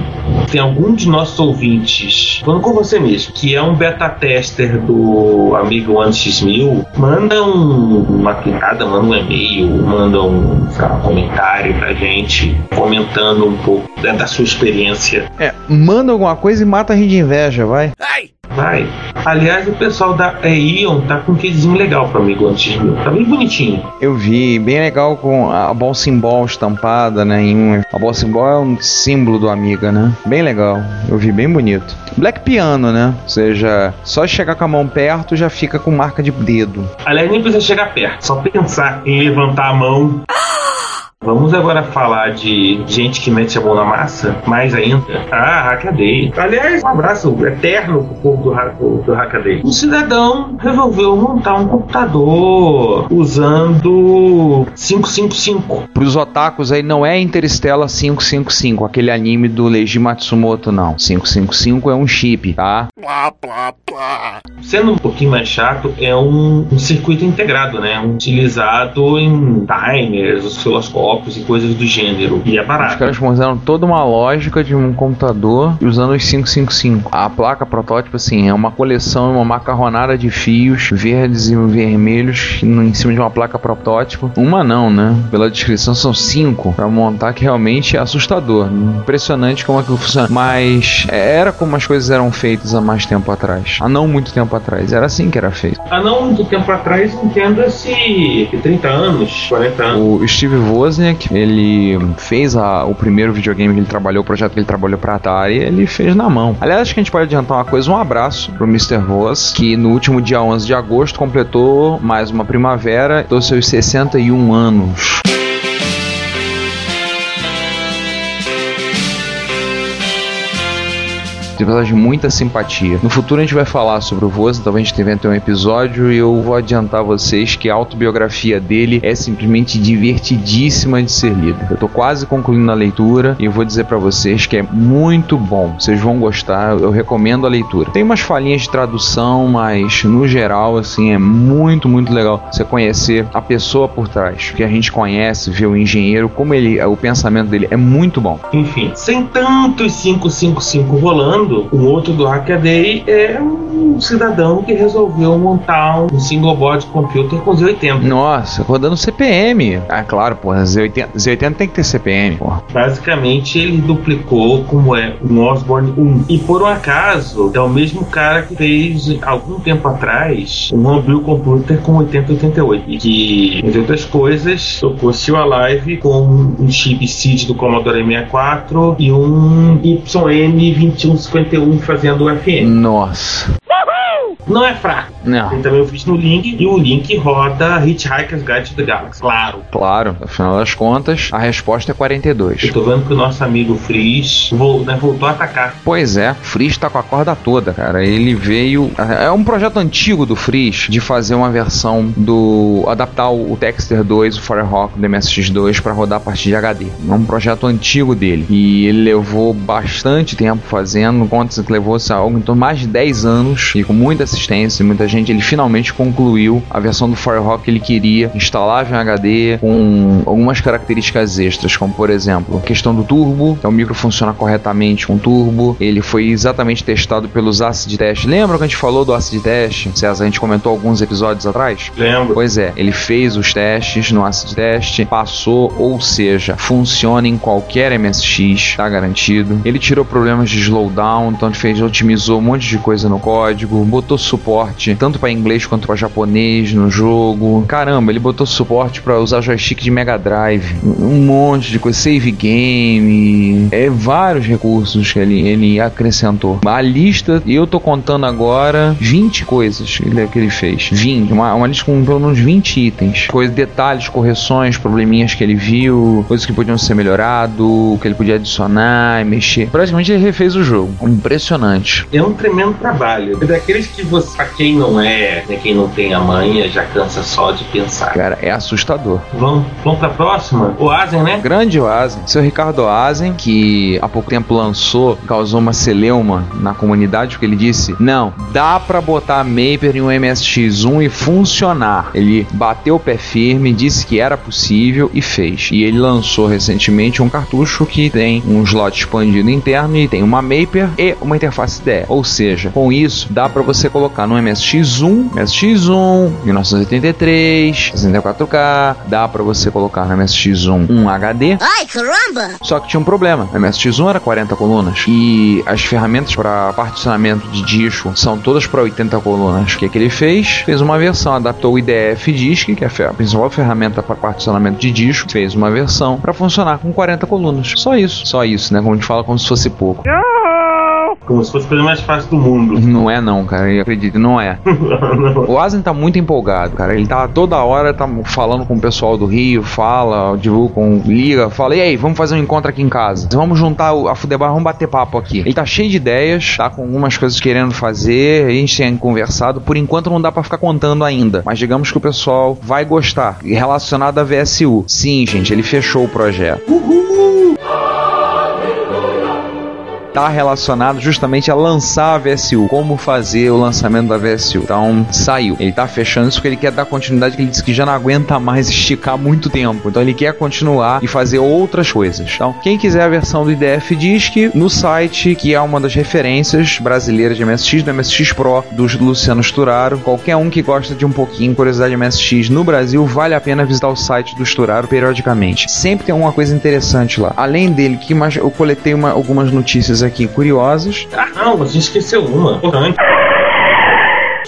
tem algum de nossos ouvintes, falando com você mesmo, que é um beta tester do amigo 1x1000, manda um, uma clicada, manda um e-mail, manda um, lá, um comentário pra gente, comentando um pouco né, da sua experiência. É, manda alguma coisa e mata a gente de inveja, vai. Vai. Aliás, o pessoal da Eon tá com um casezinho legal pro amigo antes de mil. Tá bem bonitinho. Eu vi, bem legal com a Ball Symbol estampada, né? Em um, a Ball Symbol é um símbolo do Amiga, né? Bem legal. Eu vi bem bonito. Black Piano, né? Ou seja, só chegar com a mão perto já fica com marca de dedo. Aliás, nem precisa chegar perto, só pensar em levantar a mão. Vamos agora falar de gente que mete a mão na massa, mais ainda. Ah, Hackaday. Aliás, um abraço eterno pro povo do, ha- do, Hackaday. Um cidadão resolveu montar um computador usando 555. Pros otakus aí não é Interstellar 555, aquele anime do Leiji Matsumoto, não. 555 é um chip, tá? Sendo um pouquinho mais chato, é um, um circuito integrado, né? Utilizado em timers, osciloscópios e coisas do gênero. E é Os barato. caras fizeram toda uma lógica de um computador usando os 555. A placa protótipo, assim, é uma coleção, uma macarronada de fios verdes e vermelhos em cima de uma placa protótipo. Uma não, né? Pela descrição são cinco pra montar, que realmente é assustador. Impressionante como é que funciona. Mas é, era como as coisas eram feitas há mais tempo atrás. Há não muito tempo atrás. Era assim que era feito. Há não muito tempo atrás, entenda-se 30 anos, 40 anos. O Steve Wozniak, ele fez a- o primeiro videogame que ele trabalhou, o projeto que ele trabalhou pra Atari, ele fez na mão. Aliás, acho que a gente pode adiantar uma coisa, um abraço pro Mr. Voz, que no último dia 11 de agosto completou mais uma primavera dos seus 61 anos. De verdade muita simpatia. No futuro a gente vai falar sobre o Voza, talvez a gente tenha um episódio e eu vou adiantar vocês que a autobiografia dele é simplesmente divertidíssima de ser lida. Eu tô quase concluindo a leitura e eu vou dizer pra vocês que é muito bom. Vocês vão gostar, eu recomendo a leitura. Tem umas falhinhas de tradução, mas no geral assim é muito, muito legal você conhecer a pessoa por trás, que a gente conhece, vê o engenheiro, como ele, o pensamento dele é muito bom. Enfim, sem tantos 555 rolando, um outro do Hackaday é um cidadão que resolveu montar um single board computer com Z80. Nossa, rodando CPM. Ah, claro, porra, Z80, Z80 tem que ter CPM, porra. Basicamente, ele duplicou como é um Osborne 1. E por um acaso, é o mesmo cara que fez algum tempo atrás um Homebrew Computer com 8088. E que, entre outras coisas, tocou Still Alive com um chip SID do Commodore 64 e um YM2151 fazendo o FM. Nossa. Não é fraco. Não. Tem também o vídeo no link e o link roda Hitchhiker's Guide to the Galaxy. Claro. Claro, afinal das contas, a resposta é 42. Eu tô vendo que o nosso amigo Freeze vol- né, voltou a atacar. Pois é, Freeze tá com a corda toda, cara. Ele veio. É um projeto antigo do Freeze de fazer uma versão do. adaptar o Dexter 2, o Firehawk do MSX2 pra rodar a partir de HD. É um projeto antigo dele. E ele levou bastante tempo fazendo, conta que levou lá, algo em torno de mais de 10 anos e com muita assistência e muita gente. Ele finalmente concluiu a versão do Firehawk que ele queria, instalável em HD, com algumas características extras, como por exemplo, a questão do turbo, que o micro funciona corretamente com turbo. Ele foi exatamente testado pelos acid test. Lembra que a gente falou do acid test? César, a gente comentou alguns episódios atrás? Lembro. Pois é, ele fez os testes no acid test, passou, ou seja, funciona em qualquer MSX, tá garantido. Ele tirou problemas de slowdown, então ele fez, otimizou um monte de coisa no código, botou suporte tanto para inglês quanto para japonês no jogo. Caramba, ele botou suporte para usar joystick de Mega Drive, um monte de coisa, save game, é vários recursos que ele, ele acrescentou. A lista, eu tô contando agora 20 coisas que ele, que ele fez. 20, uma, uma lista com pelo menos 20 itens. Coisas, detalhes, correções, probleminhas que ele viu, coisas que podiam ser melhorado, que ele podia adicionar e mexer. Praticamente ele refez o jogo. Impressionante. É um tremendo trabalho. É daqueles que você, pra quem não é, né, quem não tem a manha, já cansa só de pensar. Cara, é assustador. Vamos, vamos pra próxima? O Asen, né? Grande Oazen. Seu Ricardo Oazen, que há pouco tempo lançou, causou uma celeuma na comunidade, porque ele disse: Não, dá pra botar Maper em um MSX1 e funcionar. Ele bateu o pé firme, disse que era possível e fez. E ele lançou recentemente um cartucho que tem um slot expandido interno e tem uma Maper e uma interface IDE. Ou seja, com isso dá pra você colocar no MSX1, MSX1, 1983, 64K, dá pra você colocar no MSX1 um HD. Ai, caramba! Só que tinha um problema. O MSX1 era 40 colunas e as ferramentas para particionamento de disco são todas para 80 colunas. O que, que ele fez? Fez uma versão, adaptou o IDF Disk, que é a principal ferramenta para particionamento de disco, fez uma versão para funcionar com 40 colunas. Só isso. Só isso, né? Como a gente fala, como se fosse pouco. Como se fosse a coisa mais fácil do mundo. Não é não, cara. Eu acredito, não é. O Asen tá muito empolgado, cara. Ele tá toda hora tá falando com o pessoal do Rio, fala, divulga, com- liga, fala, e aí, vamos fazer um encontro aqui em casa. Vamos juntar o- a Fudebar, vamos bater papo aqui. Ele tá cheio de ideias, tá com algumas coisas querendo fazer, a gente tem conversado. Por enquanto não dá pra ficar contando ainda, mas digamos que o pessoal vai gostar. E Relacionado à VSU. Sim, gente, ele fechou o projeto. Tá relacionado justamente a lançar a VSU, como fazer o lançamento da VSU. Então, saiu. Ele tá fechando isso porque ele quer dar continuidade, que ele disse que já não aguenta mais esticar muito tempo. Então, ele quer continuar e fazer outras coisas. Então, quem quiser a versão do IDF Disc, no site, que é uma das referências brasileiras de MSX, do MSX Pro, do Luciano Sturaro, qualquer um que gosta de um pouquinho curiosidade de MSX no Brasil, vale a pena visitar o site do Sturaro periodicamente. Sempre tem alguma coisa interessante lá. Além dele, que mais eu coletei uma- algumas notícias aqui curiosas. Ah, não, você esqueceu uma. Importante.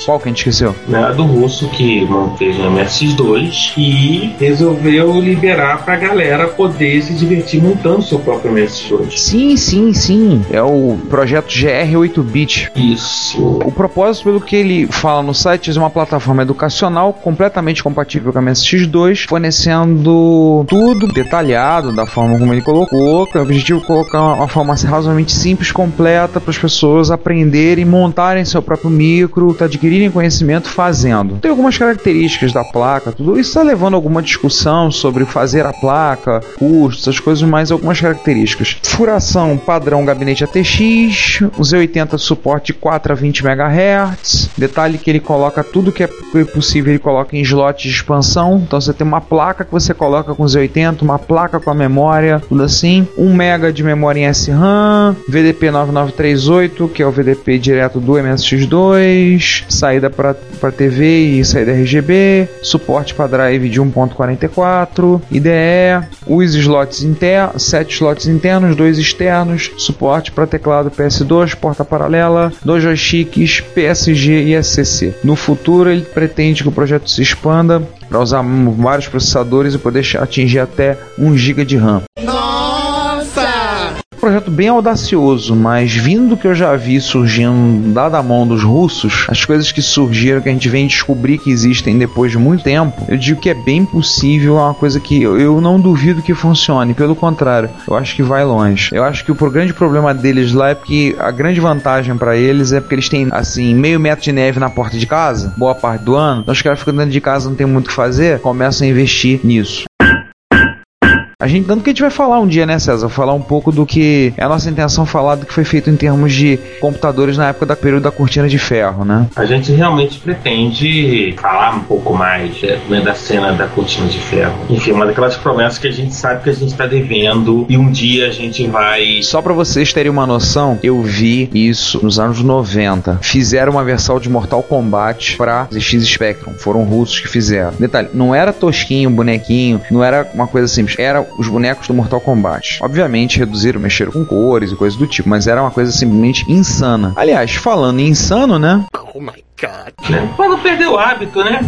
Qual que a gente esqueceu? A do russo que manteve o MSX2 e resolveu liberar pra galera poder se divertir montando seu próprio MSX2. Sim, sim, sim. É o projeto GR8-bit. Isso. O propósito, pelo que ele fala no site, é uma plataforma educacional completamente compatível com a MSX2, fornecendo tudo detalhado da forma como ele colocou. O objetivo é colocar uma forma razoavelmente simples, completa, para as pessoas aprenderem, montarem seu próprio micro, adquirirem conhecimento fazendo. Tem algumas características da placa, tudo isso está levando a alguma discussão sobre fazer a placa, custos, essas coisas, mas algumas características. Furação padrão gabinete ATX, o Z80 suporte 4 a 20 MHz. Detalhe que ele coloca tudo que é possível, ele coloca em slot de expansão. Então você tem uma placa que você coloca com Z80, uma placa com a memória, tudo assim. 1 MB de memória em SRAM, VDP 9938, que é o VDP direto do MSX2, saída para TV e saída RGB, suporte para drive de 1.44, IDE, os slots internos, 7 slots internos, 2 externos, suporte para teclado PS2, porta paralela, dois joysticks, PSG e SCC. No futuro, ele pretende que o projeto se expanda para usar vários processadores e poder atingir até 1 GB de RAM. Um projeto bem audacioso, mas vindo do que eu já vi surgindo lá da mão dos russos, as coisas que surgiram, que a gente vem descobrir que existem depois de muito tempo, eu digo que é bem possível, é uma coisa que eu não duvido que funcione, pelo contrário, eu acho que vai longe. Eu acho que o grande problema deles lá é porque a grande vantagem pra eles é porque eles têm, assim, meio metro de neve na porta de casa, boa parte do ano, então os caras ficam dentro de casa, não tem muito o que fazer, começam a investir nisso. A gente, tanto que a gente vai falar um dia, né, César? Falar um pouco do que é a nossa intenção falar do que foi feito em termos de computadores na época da período da cortina de ferro, né? A gente realmente pretende falar um pouco mais né, da cena da cortina de ferro. Enfim, uma daquelas promessas que a gente sabe que a gente está devendo e um dia a gente vai. Só pra vocês terem uma noção, eu vi isso nos anos 90. Fizeram uma versão de Mortal Kombat pra ZX Spectrum. Foram russos que fizeram. Detalhe, não era tosquinho, bonequinho, não era uma coisa simples. Era os bonecos do Mortal Kombat. Obviamente, reduziram, mexeram com cores e coisas do tipo, mas era uma coisa simplesmente insana. Aliás, falando em insano, né? Oh my Né? Pra não perder o hábito, né?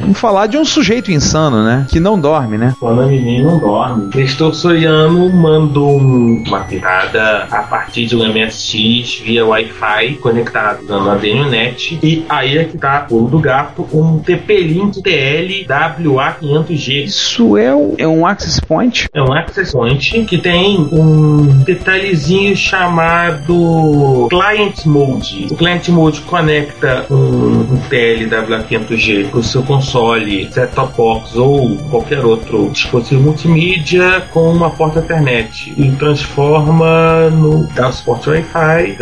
Vamos falar de um sujeito insano, né? Que não dorme, né? Quando a menina não dorme. Nestor Soriano mandou um- uma pitada a partir de um MSX via Wi-Fi conectado na DNNet. E aí é que tá, pulo do gato, um TP-Link TL WA500G. Isso é, o- é um access point? É um access point que tem um detalhezinho chamado Client Mode. O Client Mode conecta um, um TLW500G para o seu console, set-top box ou qualquer outro dispositivo multimídia com uma porta Ethernet e transforma no dá suporte Wi-Fi,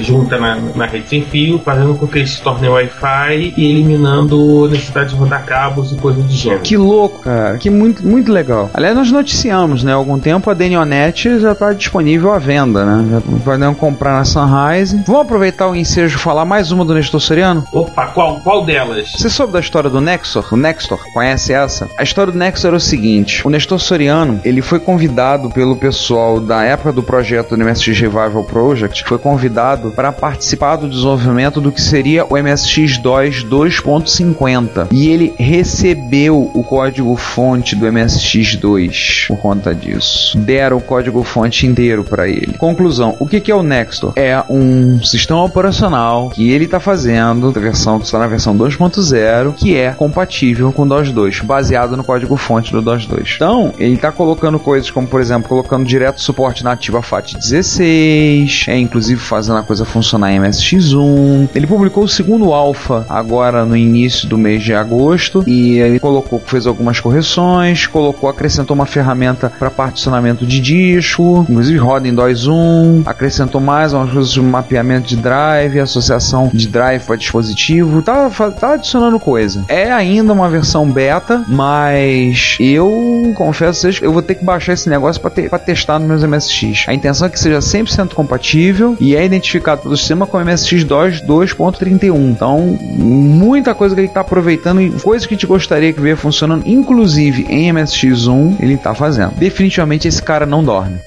junta na, na rede sem fio, fazendo com que ele se torne Wi-Fi e eliminando a necessidade de rodar cabos e coisas do gênero. Que louco, cara. Que muito, muito legal. Aliás, nós noticiamos, né? Há algum tempo a Denionet já está disponível à venda, né? Já podem comprar na Sunrise. Vamos aproveitar o ensejo e falar mais uma do Nestor Soriano? Opa, qual, qual delas? Você soube da história do Nexor? O Nextor, conhece essa? A história do Nexor era o seguinte: o Nestor Soriano, ele foi convidado pelo pessoal da época do projeto do MSX Revival Project, foi convidado para participar do desenvolvimento do que seria o MSX DOS 2.50. E ele recebeu o código fonte do MSX2 por conta disso. Deram o código fonte inteiro para ele. Conclusão: o que que é o Nextor? É um sistema operacional que ele está fazendo, a versão que está na versão 2.0, que é compatível com o DOS 2, baseado no código fonte do DOS 2. Então, ele está colocando coisas como, por exemplo, colocando direto suporte nativo a FAT16, é inclusive fazendo a coisa funcionar em MSX1. Ele publicou o segundo alpha agora no início do mês de agosto e ele colocou, fez algumas correções, colocou, acrescentou uma ferramenta para particionamento de disco, inclusive roda em DOS 1, acrescentou mais umas coisas de mapeamento de drive, associação de drive para dispositivo, tá, tá adicionando coisa. É ainda uma versão beta, mas eu confesso vocês que eu vou ter que baixar esse negócio para testar nos meus MSX. A intenção é que seja 100% compatível e é identificado pelo sistema como MSX DOS 2.31. Então, muita coisa que ele está aproveitando e coisas que a gente gostaria que ver funcionando, inclusive em MSX1, ele está fazendo. Definitivamente esse cara não dorme.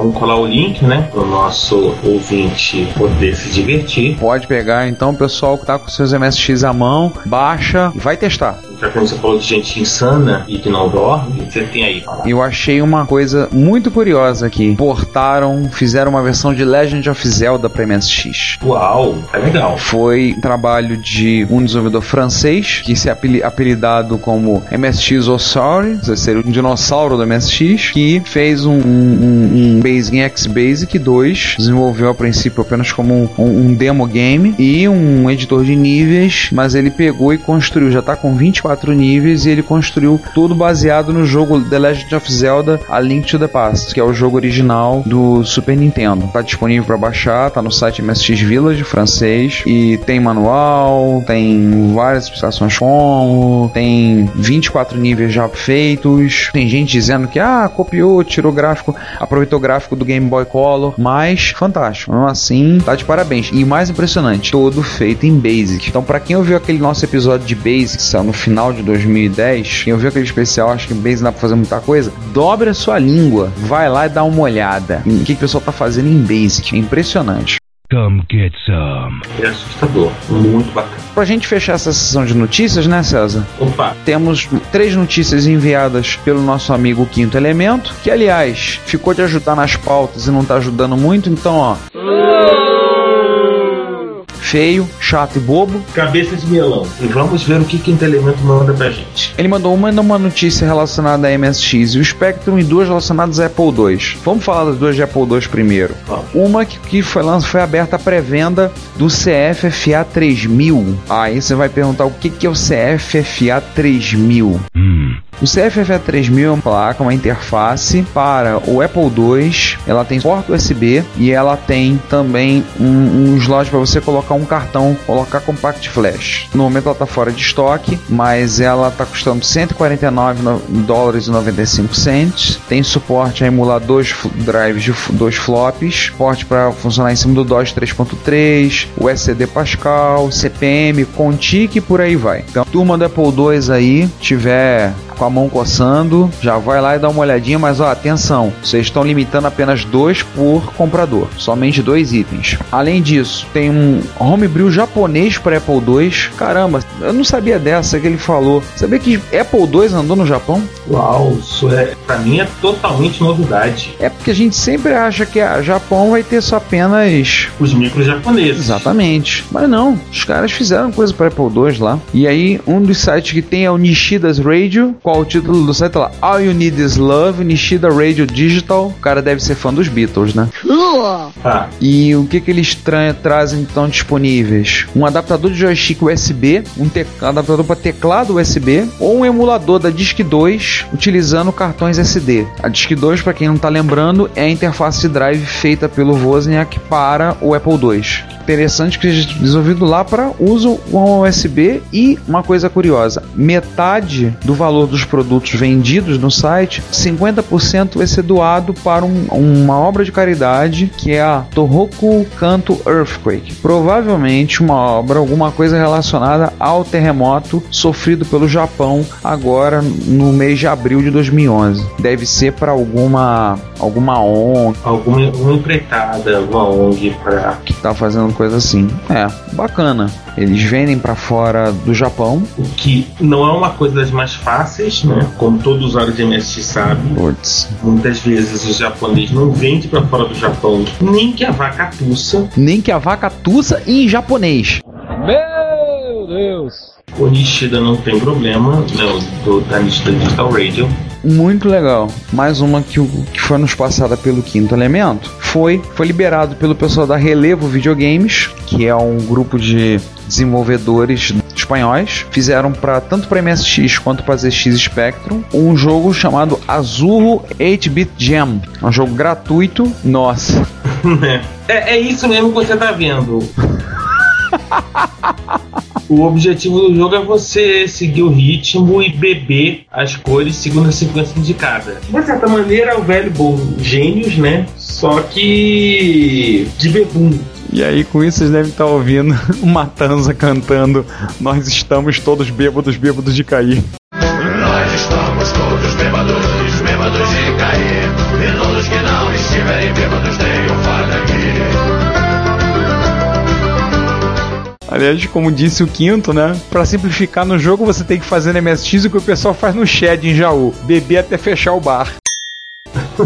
Vamos colar o link, né? Para o nosso ouvinte poder se divertir. Pode pegar então pessoal que tá com seus MSX à mão, baixa e vai testar. Já que você falou de gente insana e que não dorme, você tem aí. Eu achei uma coisa muito curiosa aqui. Portaram, fizeram uma versão de Legend of Zelda para MSX. Uau, é legal. Foi trabalho de um desenvolvedor francês, que se é apeli- apelidado como MSX Ossauri, seria um dinossauro do MSX, que fez um, um, um em X-Basic 2, desenvolveu a princípio apenas como um, um- um demo game e um editor de níveis, mas ele pegou e construiu, já tá com 24 níveis e ele construiu tudo baseado no jogo The Legend of Zelda A Link to the Past, que é o jogo original do Super Nintendo. Tá disponível para baixar, tá no site MSX Village francês e tem manual, tem várias explicações como, tem 24 níveis já feitos. Tem gente dizendo que ah, copiou, tirou gráfico, aproveitou o gráfico do Game Boy Color, mas fantástico. Assim, tá de parabéns. E mais impressionante, todo feito em Basic. Então, para quem ouviu aquele nosso episódio de Basic, no final de 2010, quem ouviu aquele especial, acho que em Basic dá pra fazer muita coisa, dobre a sua língua, vai lá e dá uma olhada em o que, que o pessoal tá fazendo em Basic. É impressionante. Come get some. É assustador. Muito bacana. Pra gente fechar essa sessão de notícias, né, César? Opa, Temos três notícias enviadas pelo nosso amigo Quinto Elemento, que aliás ficou de ajudar nas pautas e não tá ajudando muito, então ó. Feio, chato e bobo. cabeça de melão. E vamos ver o que Quinto Elemento manda pra gente. Ele mandou uma uma notícia relacionada a MSX e o Spectrum e duas relacionadas a Apple II. Vamos falar das duas de Apple II primeiro. Vamos. Uma que, que foi, foi aberta a pré-venda do CFFA 3000. Aí você vai perguntar o que, que é o CFFA 3000. O CFFA 3000 é uma placa, uma interface para o Apple II. Ela tem porta USB e ela tem também um, um slot para você colocar um cartão, colocar compact flash. No momento ela está fora de estoque, mas ela está custando 149 no- dólares e 95 cents. Tem suporte a emular dois drives de dois flops, suporte para funcionar em cima do DOS 3.3, o SCD Pascal, CPM, Contic e por aí vai. Então, turma do Apple II aí, tiver com a mão coçando, já vai lá e dá uma olhadinha, mas ó, atenção, vocês estão limitando apenas dois por comprador, somente dois itens. Além disso, tem um homebrew japonês para Apple II. Caramba, eu não sabia dessa que ele falou. Sabia que Apple II andou no Japão? Uau, isso é, pra mim é totalmente novidade. É porque a gente sempre acha que a Japão vai ter só apenas Os micros japoneses. Exatamente. Mas não, os caras fizeram coisa para Apple II lá. E aí, um dos sites que tem é o Nishida's Radio. Qual o título do site? Tá lá. All You Need Is Love, Nishida Radio Digital. O cara deve ser fã dos Beatles, né? Tá. E o que que eles tra trazem então disponíveis? Um adaptador de joystick USB, um adaptador para teclado USB ou um emulador da Disk 2 utilizando cartões SD. A Disk 2, para quem não tá lembrando, é a interface de drive feita pelo Wozniak para o Apple II. Interessante que seja desenvolvido lá para uso com USB e uma coisa curiosa, metade do valor dos produtos vendidos no site, 50% vai ser doado para um- uma obra de caridade que é a Tohoku Kanto Earthquake. Provavelmente uma obra, alguma coisa relacionada ao terremoto sofrido pelo Japão agora no mês de abril de 2011. Deve ser para alguma alguma ONG Alguma uma empreitada, uma ONG pra. que tá fazendo coisa assim. É, bacana. Eles vendem para fora do Japão. O que não é uma coisa das mais fáceis, né? Como todo usuário de MSX sabe. Putz. Muitas vezes o japonês não vende pra fora do Japão nem que a vaca tussa. Nem que a vaca tussa em japonês. O Nishida não tem problema, né? o Do, da Nishida Digital Radio. Muito legal. Mais uma que, que foi nos passada pelo Quinto Elemento. Foi, foi liberado pelo pessoal da Relevo Videogames, que é um grupo de desenvolvedores espanhóis. Fizeram para tanto para MSX quanto para ZX Spectrum um jogo chamado Azurro 8-Bit Jam. É um jogo gratuito. Nossa, é, é isso mesmo que você tá vendo. O objetivo do jogo é você seguir o ritmo e beber as cores segundo a sequência indicada. De certa maneira, é o velho bom gênios, né? Só que de bebum. E aí, com isso, vocês devem estar ouvindo o Matanza cantando Nós estamos todos bêbados, bêbados de cair. Nós estamos todos bêbados, bêbados de cair. E todos que não estiverem bêbados tenham Aliás, como disse o Quinto, né? Pra simplificar no jogo, você tem que fazer no MSX o que o pessoal faz no Shed em Jaú: beber até fechar o bar.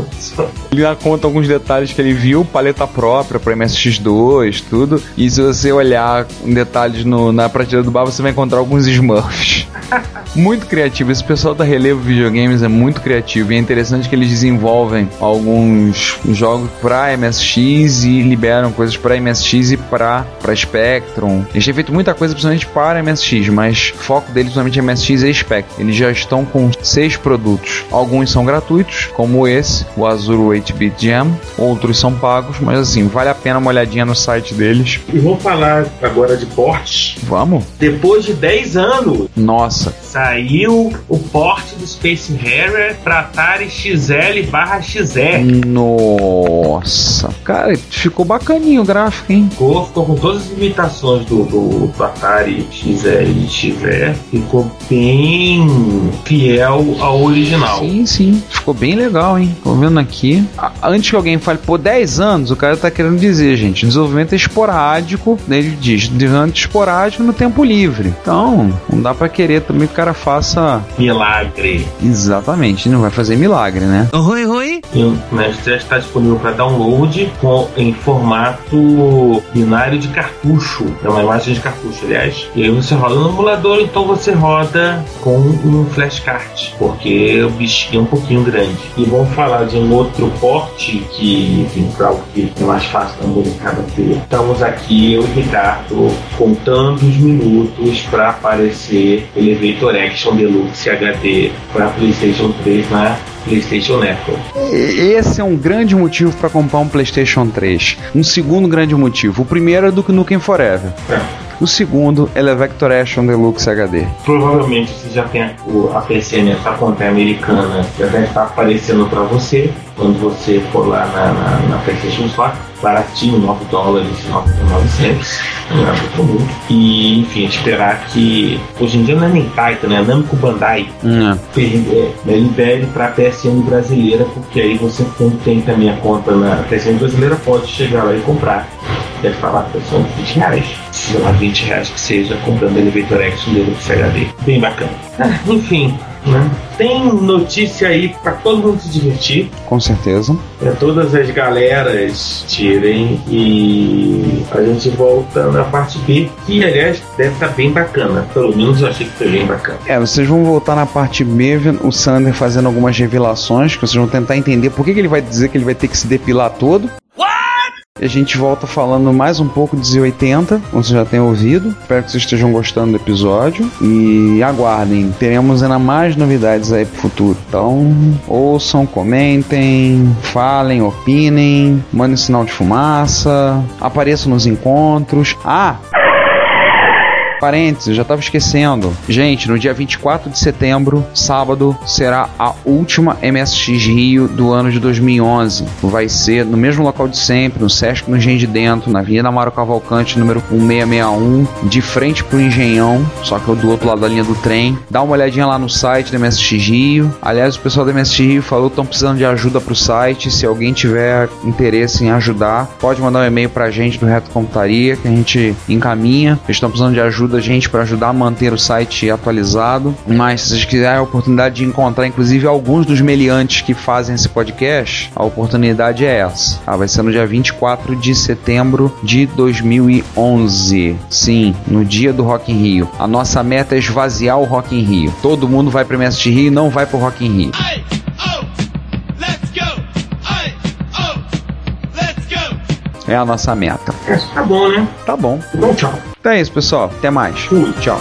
Ele lá conta alguns detalhes que ele viu, paleta própria para MSX2, tudo. E se você olhar detalhes no- na prateleira do bar, você vai encontrar alguns Smurfs. Muito criativo. Esse pessoal da Relevo Videogames é muito criativo e é interessante que eles desenvolvem alguns jogos para MSX e liberam coisas para MSX e para para Spectrum. Eles têm feito muita coisa principalmente para MSX, mas o foco deles principalmente é MSX e Spectrum. Eles já estão com seis produtos. Alguns são gratuitos, como esse, o Azure 8-Bit Jam. Outros são pagos, mas assim, vale a pena uma olhadinha no site deles. E vou falar agora de portes. Vamos? Depois de 10 anos, Nossa, saiu o porte do Space Harrier para Atari XL barra XR. nossa. Cara, ficou bacaninho o gráfico, hein? Ficou, ficou com todas as limitações do, do, do Atari XL e XR. Ficou bem fiel ao original. Sim, sim. Ficou bem legal, hein? Tô vendo aqui. Antes que alguém fale, pô, 10 anos, o cara tá querendo dizer, gente, desenvolvimento é esporádico. Ele diz, desenvolvimento esporádico no tempo livre. Então, não dá pra querer também que o cara faça Milagre. exatamente. Não vai fazer milagre, né? E, né, já está disponível para download com, em formato binário de cartucho. É uma imagem de cartucho, aliás. E aí você roda no emulador, então você roda com um flashcard, porque o bichinho é um pouquinho grande. E vamos falar de um outro porte que, enfim, para algo que é mais fácil da molecada ter. Estamos aqui, eu e o Ricardo, contando os minutos para aparecer Elevator Action Deluxe HD para PlayStation 3 na PlayStation Network. Esse é um grande motivo pra comprar um PlayStation 3. Um segundo grande motivo. O primeiro é do Nukem Forever. É. O segundo é o Vector Action Deluxe HD. Provavelmente você já tem a, a PCN, essa conta americana, já deve estar aparecendo para você. Quando você for lá na, na, na PlayStation Store, baratinho, 9 dólares, 9,900, não é muito comum. E, enfim, esperar que. Hoje em dia não é nem Taita, né? Namco Bandai Hum, é, é, libere para a PSN brasileira, porque aí você tem também a conta na PSN brasileira, pode chegar lá e comprar. Deve falar que são 20 reais, sei lá, 20 reais que seja, comprando Elevator X no Deluxe HD. Bem bacana. Ah, enfim, né? Tem notícia aí para todo mundo se divertir. com certeza. É, todas as galeras tirem e a gente volta na parte B, que aliás deve estar bem bacana. Pelo menos eu achei que foi bem bacana. É, vocês vão voltar na parte B, o Sander fazendo algumas revelações, que vocês vão tentar entender por que, que ele vai dizer que ele vai ter que se depilar todo. A gente volta falando mais um pouco de Z80, como vocês já têm ouvido. Espero que vocês estejam gostando do episódio. E aguardem, teremos ainda mais novidades aí pro futuro. Então, ouçam, comentem, falem, opinem, mandem sinal de fumaça, apareçam nos encontros. Ah! Parênteses, eu já tava esquecendo. Gente, no dia 24 de setembro, sábado, será a última MSX Rio do ano de 2011. Vai ser no mesmo local de sempre, no Sesc no Engenho de Dentro, na Avenida Amaro Cavalcante, número 1661, de frente pro Engenhão, só que do outro lado da linha do trem. Dá uma olhadinha lá no site da MSX Rio. Aliás, o pessoal da MSX Rio falou que estão precisando de ajuda pro site. Se alguém tiver interesse em ajudar, pode mandar um e-mail pra gente do Reto Computaria, que a gente encaminha. Eles estão precisando de ajuda da gente para ajudar a manter o site atualizado. Mas se vocês quiserem a oportunidade de encontrar, inclusive, alguns dos meliantes que fazem esse podcast, a oportunidade é essa. Ah, vai ser no dia 24 de setembro de 2011. Sim, no dia do Rock in Rio. A nossa meta é esvaziar o Rock in Rio. Todo mundo vai pro MST Rio e não vai pro Rock in Rio. É a nossa meta. Tá bom, né? Tá bom. Então, tchau. Então é isso, pessoal. Até mais. Fui. Tchau.